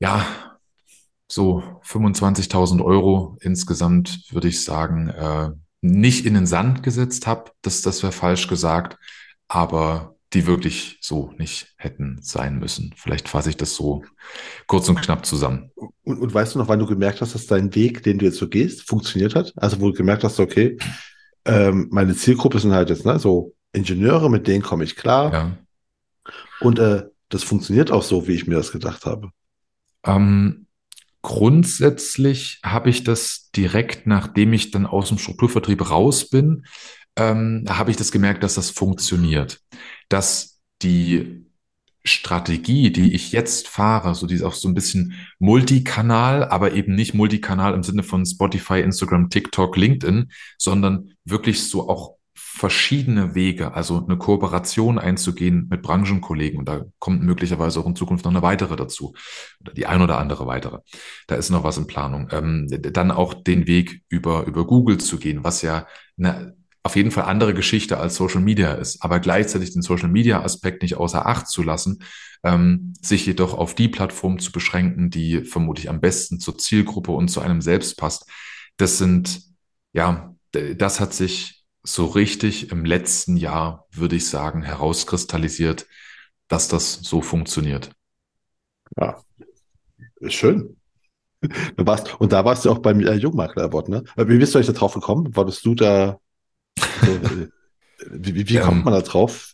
ja, so 25.000 Euro insgesamt, würde ich sagen, äh, nicht in den Sand gesetzt habe, das, das wäre falsch gesagt, aber die wirklich so nicht hätten sein müssen. Vielleicht fasse ich das so kurz und knapp zusammen. Und, und weißt du noch, wann du gemerkt hast, dass dein Weg, den du jetzt so gehst, funktioniert hat? Also wo du gemerkt hast, okay, ähm, meine Zielgruppe sind halt jetzt ne, so Ingenieure, mit denen komme ich klar. Ja. Und äh, das funktioniert auch so, wie ich mir das gedacht habe. Ähm, Grundsätzlich habe ich das direkt, nachdem ich dann aus dem Strukturvertrieb raus bin, ähm, habe ich das gemerkt, dass das funktioniert. Dass die Strategie, die ich jetzt fahre, so die ist auch so ein bisschen Multikanal, aber eben nicht Multikanal im Sinne von Spotify, Instagram, TikTok, LinkedIn, sondern wirklich so auch verschiedene Wege, also eine Kooperation einzugehen mit Branchenkollegen. Und da kommt möglicherweise auch in Zukunft noch eine weitere dazu. Oder die ein oder andere weitere. Da ist noch was in Planung. Ähm, dann auch den Weg über, über Google zu gehen, was ja eine auf jeden Fall andere Geschichte als Social Media ist, aber gleichzeitig den Social Media Aspekt nicht außer Acht zu lassen, ähm, sich jedoch auf die Plattform zu beschränken, die vermutlich am besten zur Zielgruppe und zu einem selbst passt. Das sind, ja, das hat sich so richtig im letzten Jahr, würde ich sagen, herauskristallisiert, dass das so funktioniert. Ja, schön. Du warst, und da warst du auch beim äh, Jungmakler Award, ne? Wie bist du euch da drauf gekommen? Warst du da? So, äh, wie, wie, wie kommt ähm, man da drauf?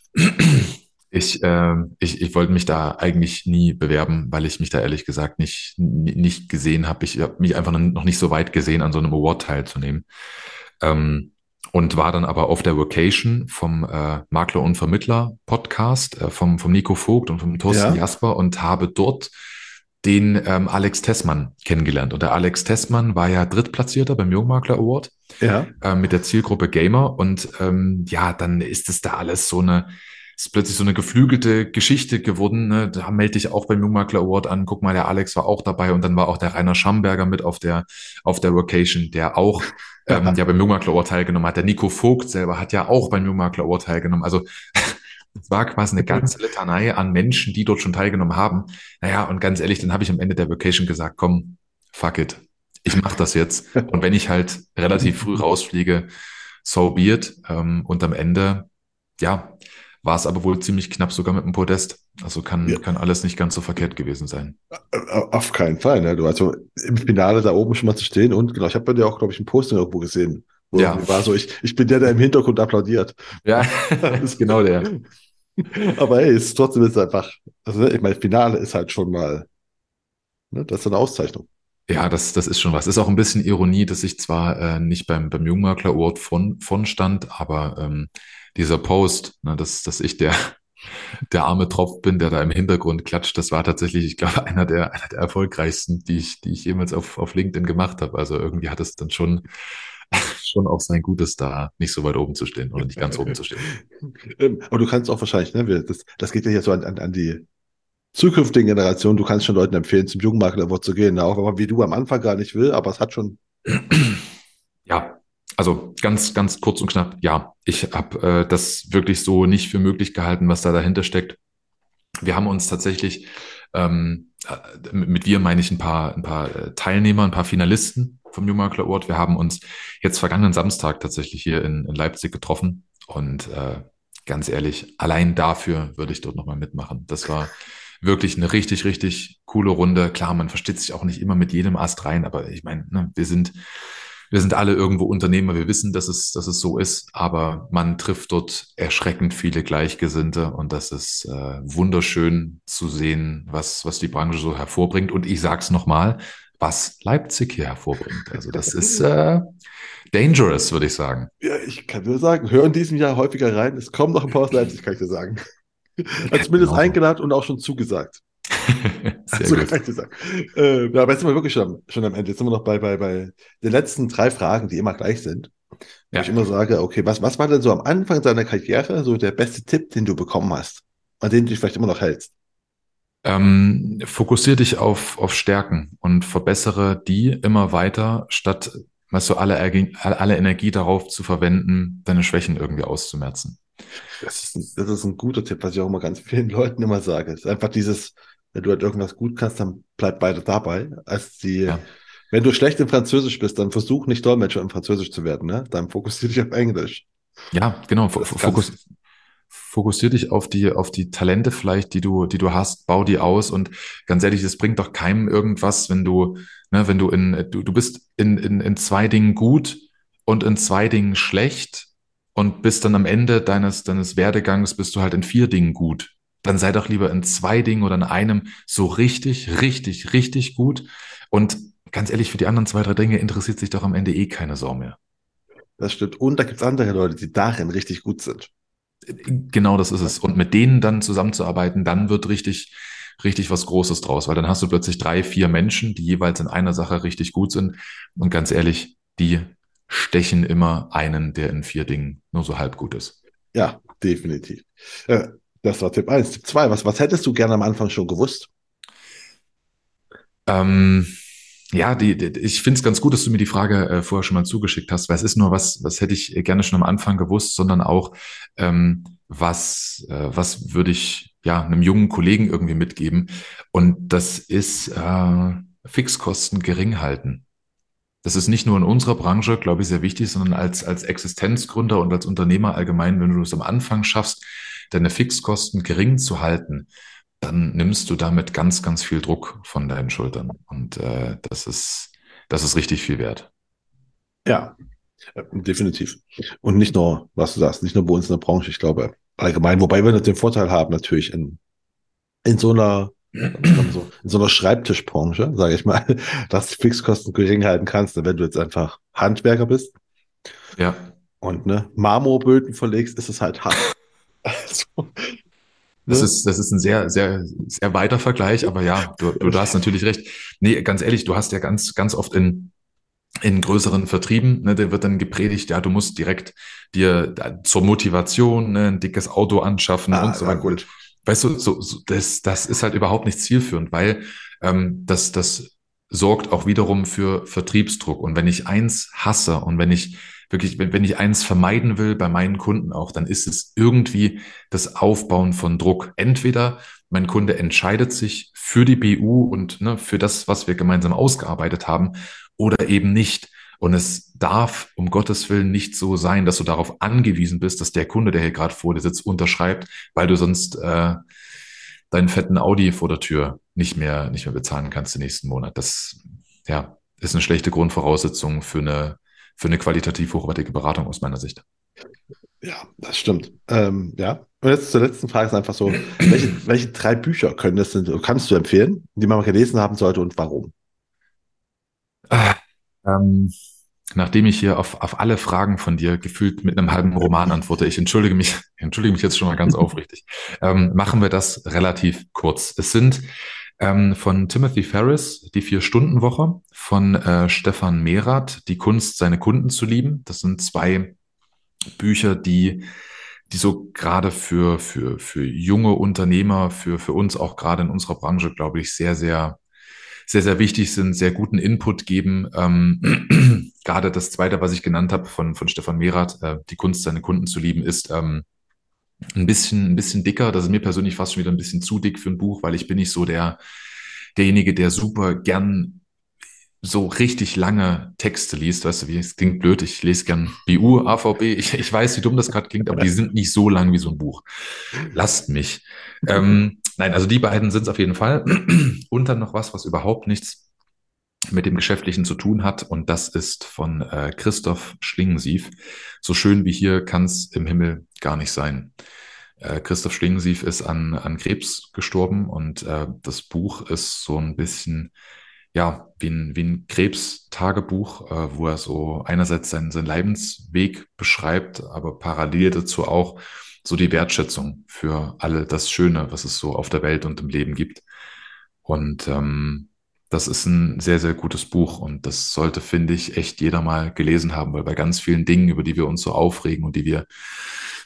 Ich, äh, ich, ich wollte mich da eigentlich nie bewerben, weil ich mich da ehrlich gesagt nicht, nicht gesehen habe. Ich habe mich einfach noch nicht so weit gesehen, an so einem Award teilzunehmen. Ähm, und war dann aber auf der Vocation vom äh, Makler und Vermittler Podcast äh, vom, vom Nico Vogt und vom Thorsten ja. Jasper und habe dort den ähm, Alex Tessmann kennengelernt. Und der Alex Tessmann war ja Drittplatzierter beim Jungmakler Award ja. äh, mit der Zielgruppe Gamer. Und ähm, ja, dann ist es da alles so eine, ist plötzlich so eine geflügelte Geschichte geworden. Ne? Da melde ich auch beim Jungmakler Award an. Guck mal, der Alex war auch dabei und dann war auch der Rainer Schamberger mit auf der, auf der Vocation, der auch ähm, ja beim Jungmakler Award teilgenommen hat. Der Nico Vogt selber hat ja auch beim Jungmakler Award teilgenommen. Also es war quasi eine ganze Litanei an Menschen, die dort schon teilgenommen haben. Naja, und ganz ehrlich, dann habe ich am Ende der Vacation gesagt, komm, fuck it. Ich mache das jetzt. Und wenn ich halt relativ früh rausfliege, so be it. Ähm, und am Ende, ja, war es aber wohl ziemlich knapp sogar mit dem Podest. Also kann, ja. kann alles nicht ganz so verkehrt gewesen sein. Auf keinen Fall. Ne? Du also im Finale da oben schon mal zu stehen und genau, ich habe bei dir auch, glaube ich, ein Posting irgendwo gesehen. Wo ja. War so, ich, ich bin der, der im Hintergrund applaudiert. Ja, das ist genau der. Aber hey, ist trotzdem ist einfach, also ne, ich meine, Finale ist halt schon mal, ne, das ist eine Auszeichnung. Ja, das, das ist schon was. Ist auch ein bisschen Ironie, dass ich zwar äh, nicht beim, beim Jungmakler Award von, von stand, aber ähm, dieser Post, ne, dass, dass ich der, der arme Tropf bin, der da im Hintergrund klatscht, das war tatsächlich, ich glaube, einer der, einer der erfolgreichsten, die ich, die ich jemals auf, auf LinkedIn gemacht habe. Also irgendwie hat es dann schon, schon auch sein Gutes da, nicht so weit oben zu stehen oder nicht ganz oben zu stehen. Ähm, aber du kannst auch wahrscheinlich, ne, das, das geht ja jetzt so an, an, an die zukünftigen Generationen. Du kannst schon Leuten empfehlen, zum Jugendmakler zu gehen, auch wenn man wie du am Anfang gar nicht will, aber es hat schon. Ja, also ganz, ganz kurz und knapp, ja, ich habe äh, das wirklich so nicht für möglich gehalten, was da dahinter steckt. Wir haben uns tatsächlich, ähm, äh, mit wir meine ich ein paar, ein paar äh, Teilnehmer, ein paar Finalisten vom Jungmakler Award. Wir haben uns jetzt vergangenen Samstag tatsächlich hier in, in Leipzig getroffen und äh, ganz ehrlich, allein dafür würde ich dort nochmal mitmachen. Das war wirklich eine richtig, richtig coole Runde. Klar, man versteht sich auch nicht immer mit jedem Ast rein, aber ich meine, ne, wir sind wir sind alle irgendwo Unternehmer, wir wissen, dass es, dass es so ist, aber man trifft dort erschreckend viele Gleichgesinnte und das ist äh, wunderschön zu sehen, was, was die Branche so hervorbringt. Und ich sag's nochmal, was Leipzig hier hervorbringt. Also das ist äh, dangerous, würde ich sagen. Ja, ich kann nur sagen, hör in diesem Jahr häufiger rein. Es kommt noch ein paar aus Leipzig, kann ich dir sagen. Zumindest genau. eingeladen und auch schon zugesagt. Sehr so gut. sagen. Äh, ja, aber jetzt sind wir wirklich schon, schon am Ende. Jetzt sind wir noch bei, bei, bei den letzten drei Fragen, die immer gleich sind. Ja. ich immer sage, okay, was, was war denn so am Anfang deiner Karriere so der beste Tipp, den du bekommen hast, an den du dich vielleicht immer noch hältst? Ähm, fokussier dich auf, auf Stärken und verbessere die immer weiter, statt weißt du, alle, alle Energie darauf zu verwenden, deine Schwächen irgendwie auszumerzen. Das ist, ein, das ist ein guter Tipp, was ich auch immer ganz vielen Leuten immer sage. Es ist einfach dieses, wenn du halt irgendwas gut kannst, dann bleib beide dabei. Als die, ja. wenn du schlecht in Französisch bist, dann versuch nicht Dolmetscher in Französisch zu werden, ne? Dann fokussier dich auf Englisch. Ja, genau. Fokus, fokussier dich auf die, auf die Talente vielleicht, die du, die du hast, bau die aus und ganz ehrlich, es bringt doch keinem irgendwas, wenn du, ne, wenn du in, du, du bist in, in, in zwei Dingen gut und in zwei Dingen schlecht und bist dann am Ende deines, deines Werdegangs bist du halt in vier Dingen gut. Dann sei doch lieber in zwei Dingen oder in einem so richtig, richtig, richtig gut. Und ganz ehrlich, für die anderen zwei, drei Dinge interessiert sich doch am Ende eh keine Sau mehr. Das stimmt. Und da gibt es andere Leute, die darin richtig gut sind. Genau das ist es. Und mit denen dann zusammenzuarbeiten, dann wird richtig, richtig was Großes draus, weil dann hast du plötzlich drei, vier Menschen, die jeweils in einer Sache richtig gut sind. Und ganz ehrlich, die stechen immer einen, der in vier Dingen nur so halb gut ist. Ja, definitiv. Äh, das war Tipp 1. Tipp 2, was, was hättest du gerne am Anfang schon gewusst? Ähm, ja, die, die, ich finde es ganz gut, dass du mir die Frage äh, vorher schon mal zugeschickt hast, weil es ist nur was, was hätte ich gerne schon am Anfang gewusst, sondern auch, ähm, was, äh, was würde ich ja einem jungen Kollegen irgendwie mitgeben. Und das ist äh, Fixkosten gering halten. Das ist nicht nur in unserer Branche, glaube ich, sehr wichtig, sondern als, als Existenzgründer und als Unternehmer allgemein, wenn du es am Anfang schaffst, deine Fixkosten gering zu halten, dann nimmst du damit ganz, ganz viel Druck von deinen Schultern. Und äh, das ist, das ist richtig viel wert. Ja, definitiv. Und nicht nur, was du sagst, nicht nur bei uns in der Branche, ich glaube allgemein, wobei wir den Vorteil haben, natürlich in, in so einer in so einer Schreibtischbranche, sage ich mal, dass du Fixkosten gering halten kannst, wenn du jetzt einfach Handwerker bist. Ja. Und ne, Marmorböden verlegst, ist es halt hart. Also, das ne? ist, das ist ein sehr, sehr, sehr weiter Vergleich, aber ja, du, du hast natürlich recht. Nee, ganz ehrlich, du hast ja ganz, ganz oft in, in größeren Vertrieben, ne, da wird dann gepredigt, ja, du musst direkt dir zur Motivation ne, ein dickes Auto anschaffen ah, und so weiter. Gut. Weißt du, so, so, das, das ist halt überhaupt nicht zielführend, weil ähm, das, das sorgt auch wiederum für Vertriebsdruck. Und wenn ich eins hasse und wenn ich wirklich, wenn, wenn ich eins vermeiden will bei meinen Kunden auch, dann ist es irgendwie das Aufbauen von Druck. Entweder mein Kunde entscheidet sich für die BU und ne, für das, was wir gemeinsam ausgearbeitet haben, oder eben nicht. Und es darf um Gottes Willen nicht so sein, dass du darauf angewiesen bist, dass der Kunde, der hier gerade vor dir sitzt, unterschreibt, weil du sonst äh, deinen fetten Audi vor der Tür nicht mehr, nicht mehr bezahlen kannst den nächsten Monat. Das ja, ist eine schlechte Grundvoraussetzung für eine für eine qualitativ hochwertige Beratung aus meiner Sicht. Ja, das stimmt. Ähm, ja. Und jetzt zur letzten Frage ist einfach so, welche, welche drei Bücher können das denn, kannst du empfehlen, die man mal gelesen haben sollte und warum? Äh, ähm, nachdem ich hier auf, auf alle Fragen von dir gefühlt mit einem halben Roman antworte, ich entschuldige mich, entschuldige mich jetzt schon mal ganz aufrichtig, ähm, machen wir das relativ kurz. Es sind ähm, von Timothy Ferris, die Vier-Stunden-Woche, von äh, Stefan Mehrath, Die Kunst, seine Kunden zu lieben. Das sind zwei Bücher, die, die so gerade für, für, für junge Unternehmer, für, für uns auch gerade in unserer Branche, glaube ich, sehr, sehr, sehr, sehr wichtig sind, sehr guten Input geben. Ähm, gerade das zweite, was ich genannt habe von, von Stefan Mehrath, äh, Die Kunst, seine Kunden zu lieben, ist ähm, ein bisschen, ein bisschen dicker. Das ist mir persönlich fast schon wieder ein bisschen zu dick für ein Buch, weil ich bin nicht so der, derjenige, der super gern so richtig lange Texte liest, weißt du, wie es klingt blöd, ich lese gern BU, AVB, ich, ich weiß, wie dumm das gerade klingt, aber die sind nicht so lang wie so ein Buch. Lasst mich. Ähm, nein, also die beiden sind es auf jeden Fall. Und dann noch was, was überhaupt nichts mit dem Geschäftlichen zu tun hat. Und das ist von äh, Christoph Schlingensief. So schön wie hier kann es im Himmel gar nicht sein. Äh, Christoph Schlingensief ist an, an Krebs gestorben und äh, das Buch ist so ein bisschen, ja, wie ein, wie ein Krebstagebuch, äh, wo er so einerseits seinen, seinen Leidensweg beschreibt, aber parallel dazu auch so die Wertschätzung für alle das Schöne, was es so auf der Welt und im Leben gibt. Und ähm, das ist ein sehr, sehr gutes Buch und das sollte, finde ich, echt jeder mal gelesen haben, weil bei ganz vielen Dingen, über die wir uns so aufregen und die wir,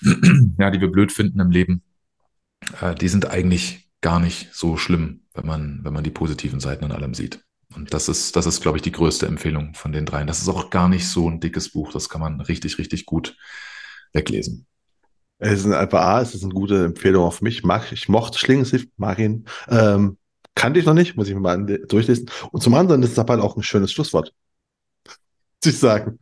ja, die wir blöd finden im Leben, äh, die sind eigentlich gar nicht so schlimm, wenn man, wenn man die positiven Seiten an allem sieht. Und das ist, das ist, glaube ich, die größte Empfehlung von den dreien. Das ist auch gar nicht so ein dickes Buch. Das kann man richtig, richtig gut weglesen. Es ist ein, einfach A, es ist eine gute Empfehlung auf mich. Mag, ich mochte Schlingensief, mag. Ähm, Kannte ich noch nicht, muss ich mir mal durchlesen. Und zum anderen ist es halt auch ein schönes Schlusswort. Muss ich sagen.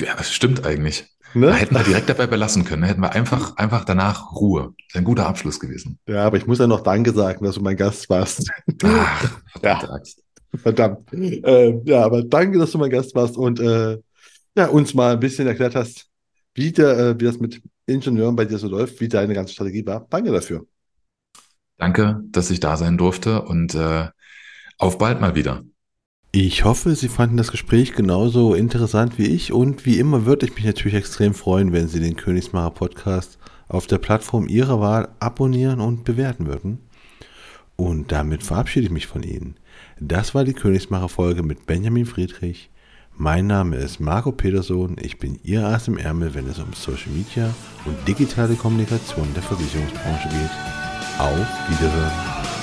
Ja, das stimmt eigentlich. Ne? Da hätten wir direkt dabei belassen können. Da hätten wir einfach, einfach danach Ruhe. Das ist ein guter Abschluss gewesen. Ja, aber ich muss ja noch Danke sagen, dass du mein Gast warst. Ach, ja. Verdammt. Äh, ja, aber danke, dass du mein Gast warst und äh, ja, uns mal ein bisschen erklärt hast, wie, der, äh, wie das mit Ingenieuren bei dir so läuft, wie deine ganze Strategie war. Danke dafür. Danke, dass ich da sein durfte und äh, auf bald mal wieder. Ich hoffe, Sie fanden das Gespräch genauso interessant wie ich und wie immer würde ich mich natürlich extrem freuen, wenn Sie den Königsmacher Podcast auf der Plattform Ihrer Wahl abonnieren und bewerten würden. Und damit verabschiede ich mich von Ihnen. Das war die Königsmacher Folge mit Benjamin Friedrich. Mein Name ist Marco Peterson. Ich bin Ihr Ass im Ärmel, wenn es um Social Media und digitale Kommunikation der Versicherungsbranche geht. Auf Wiederhören.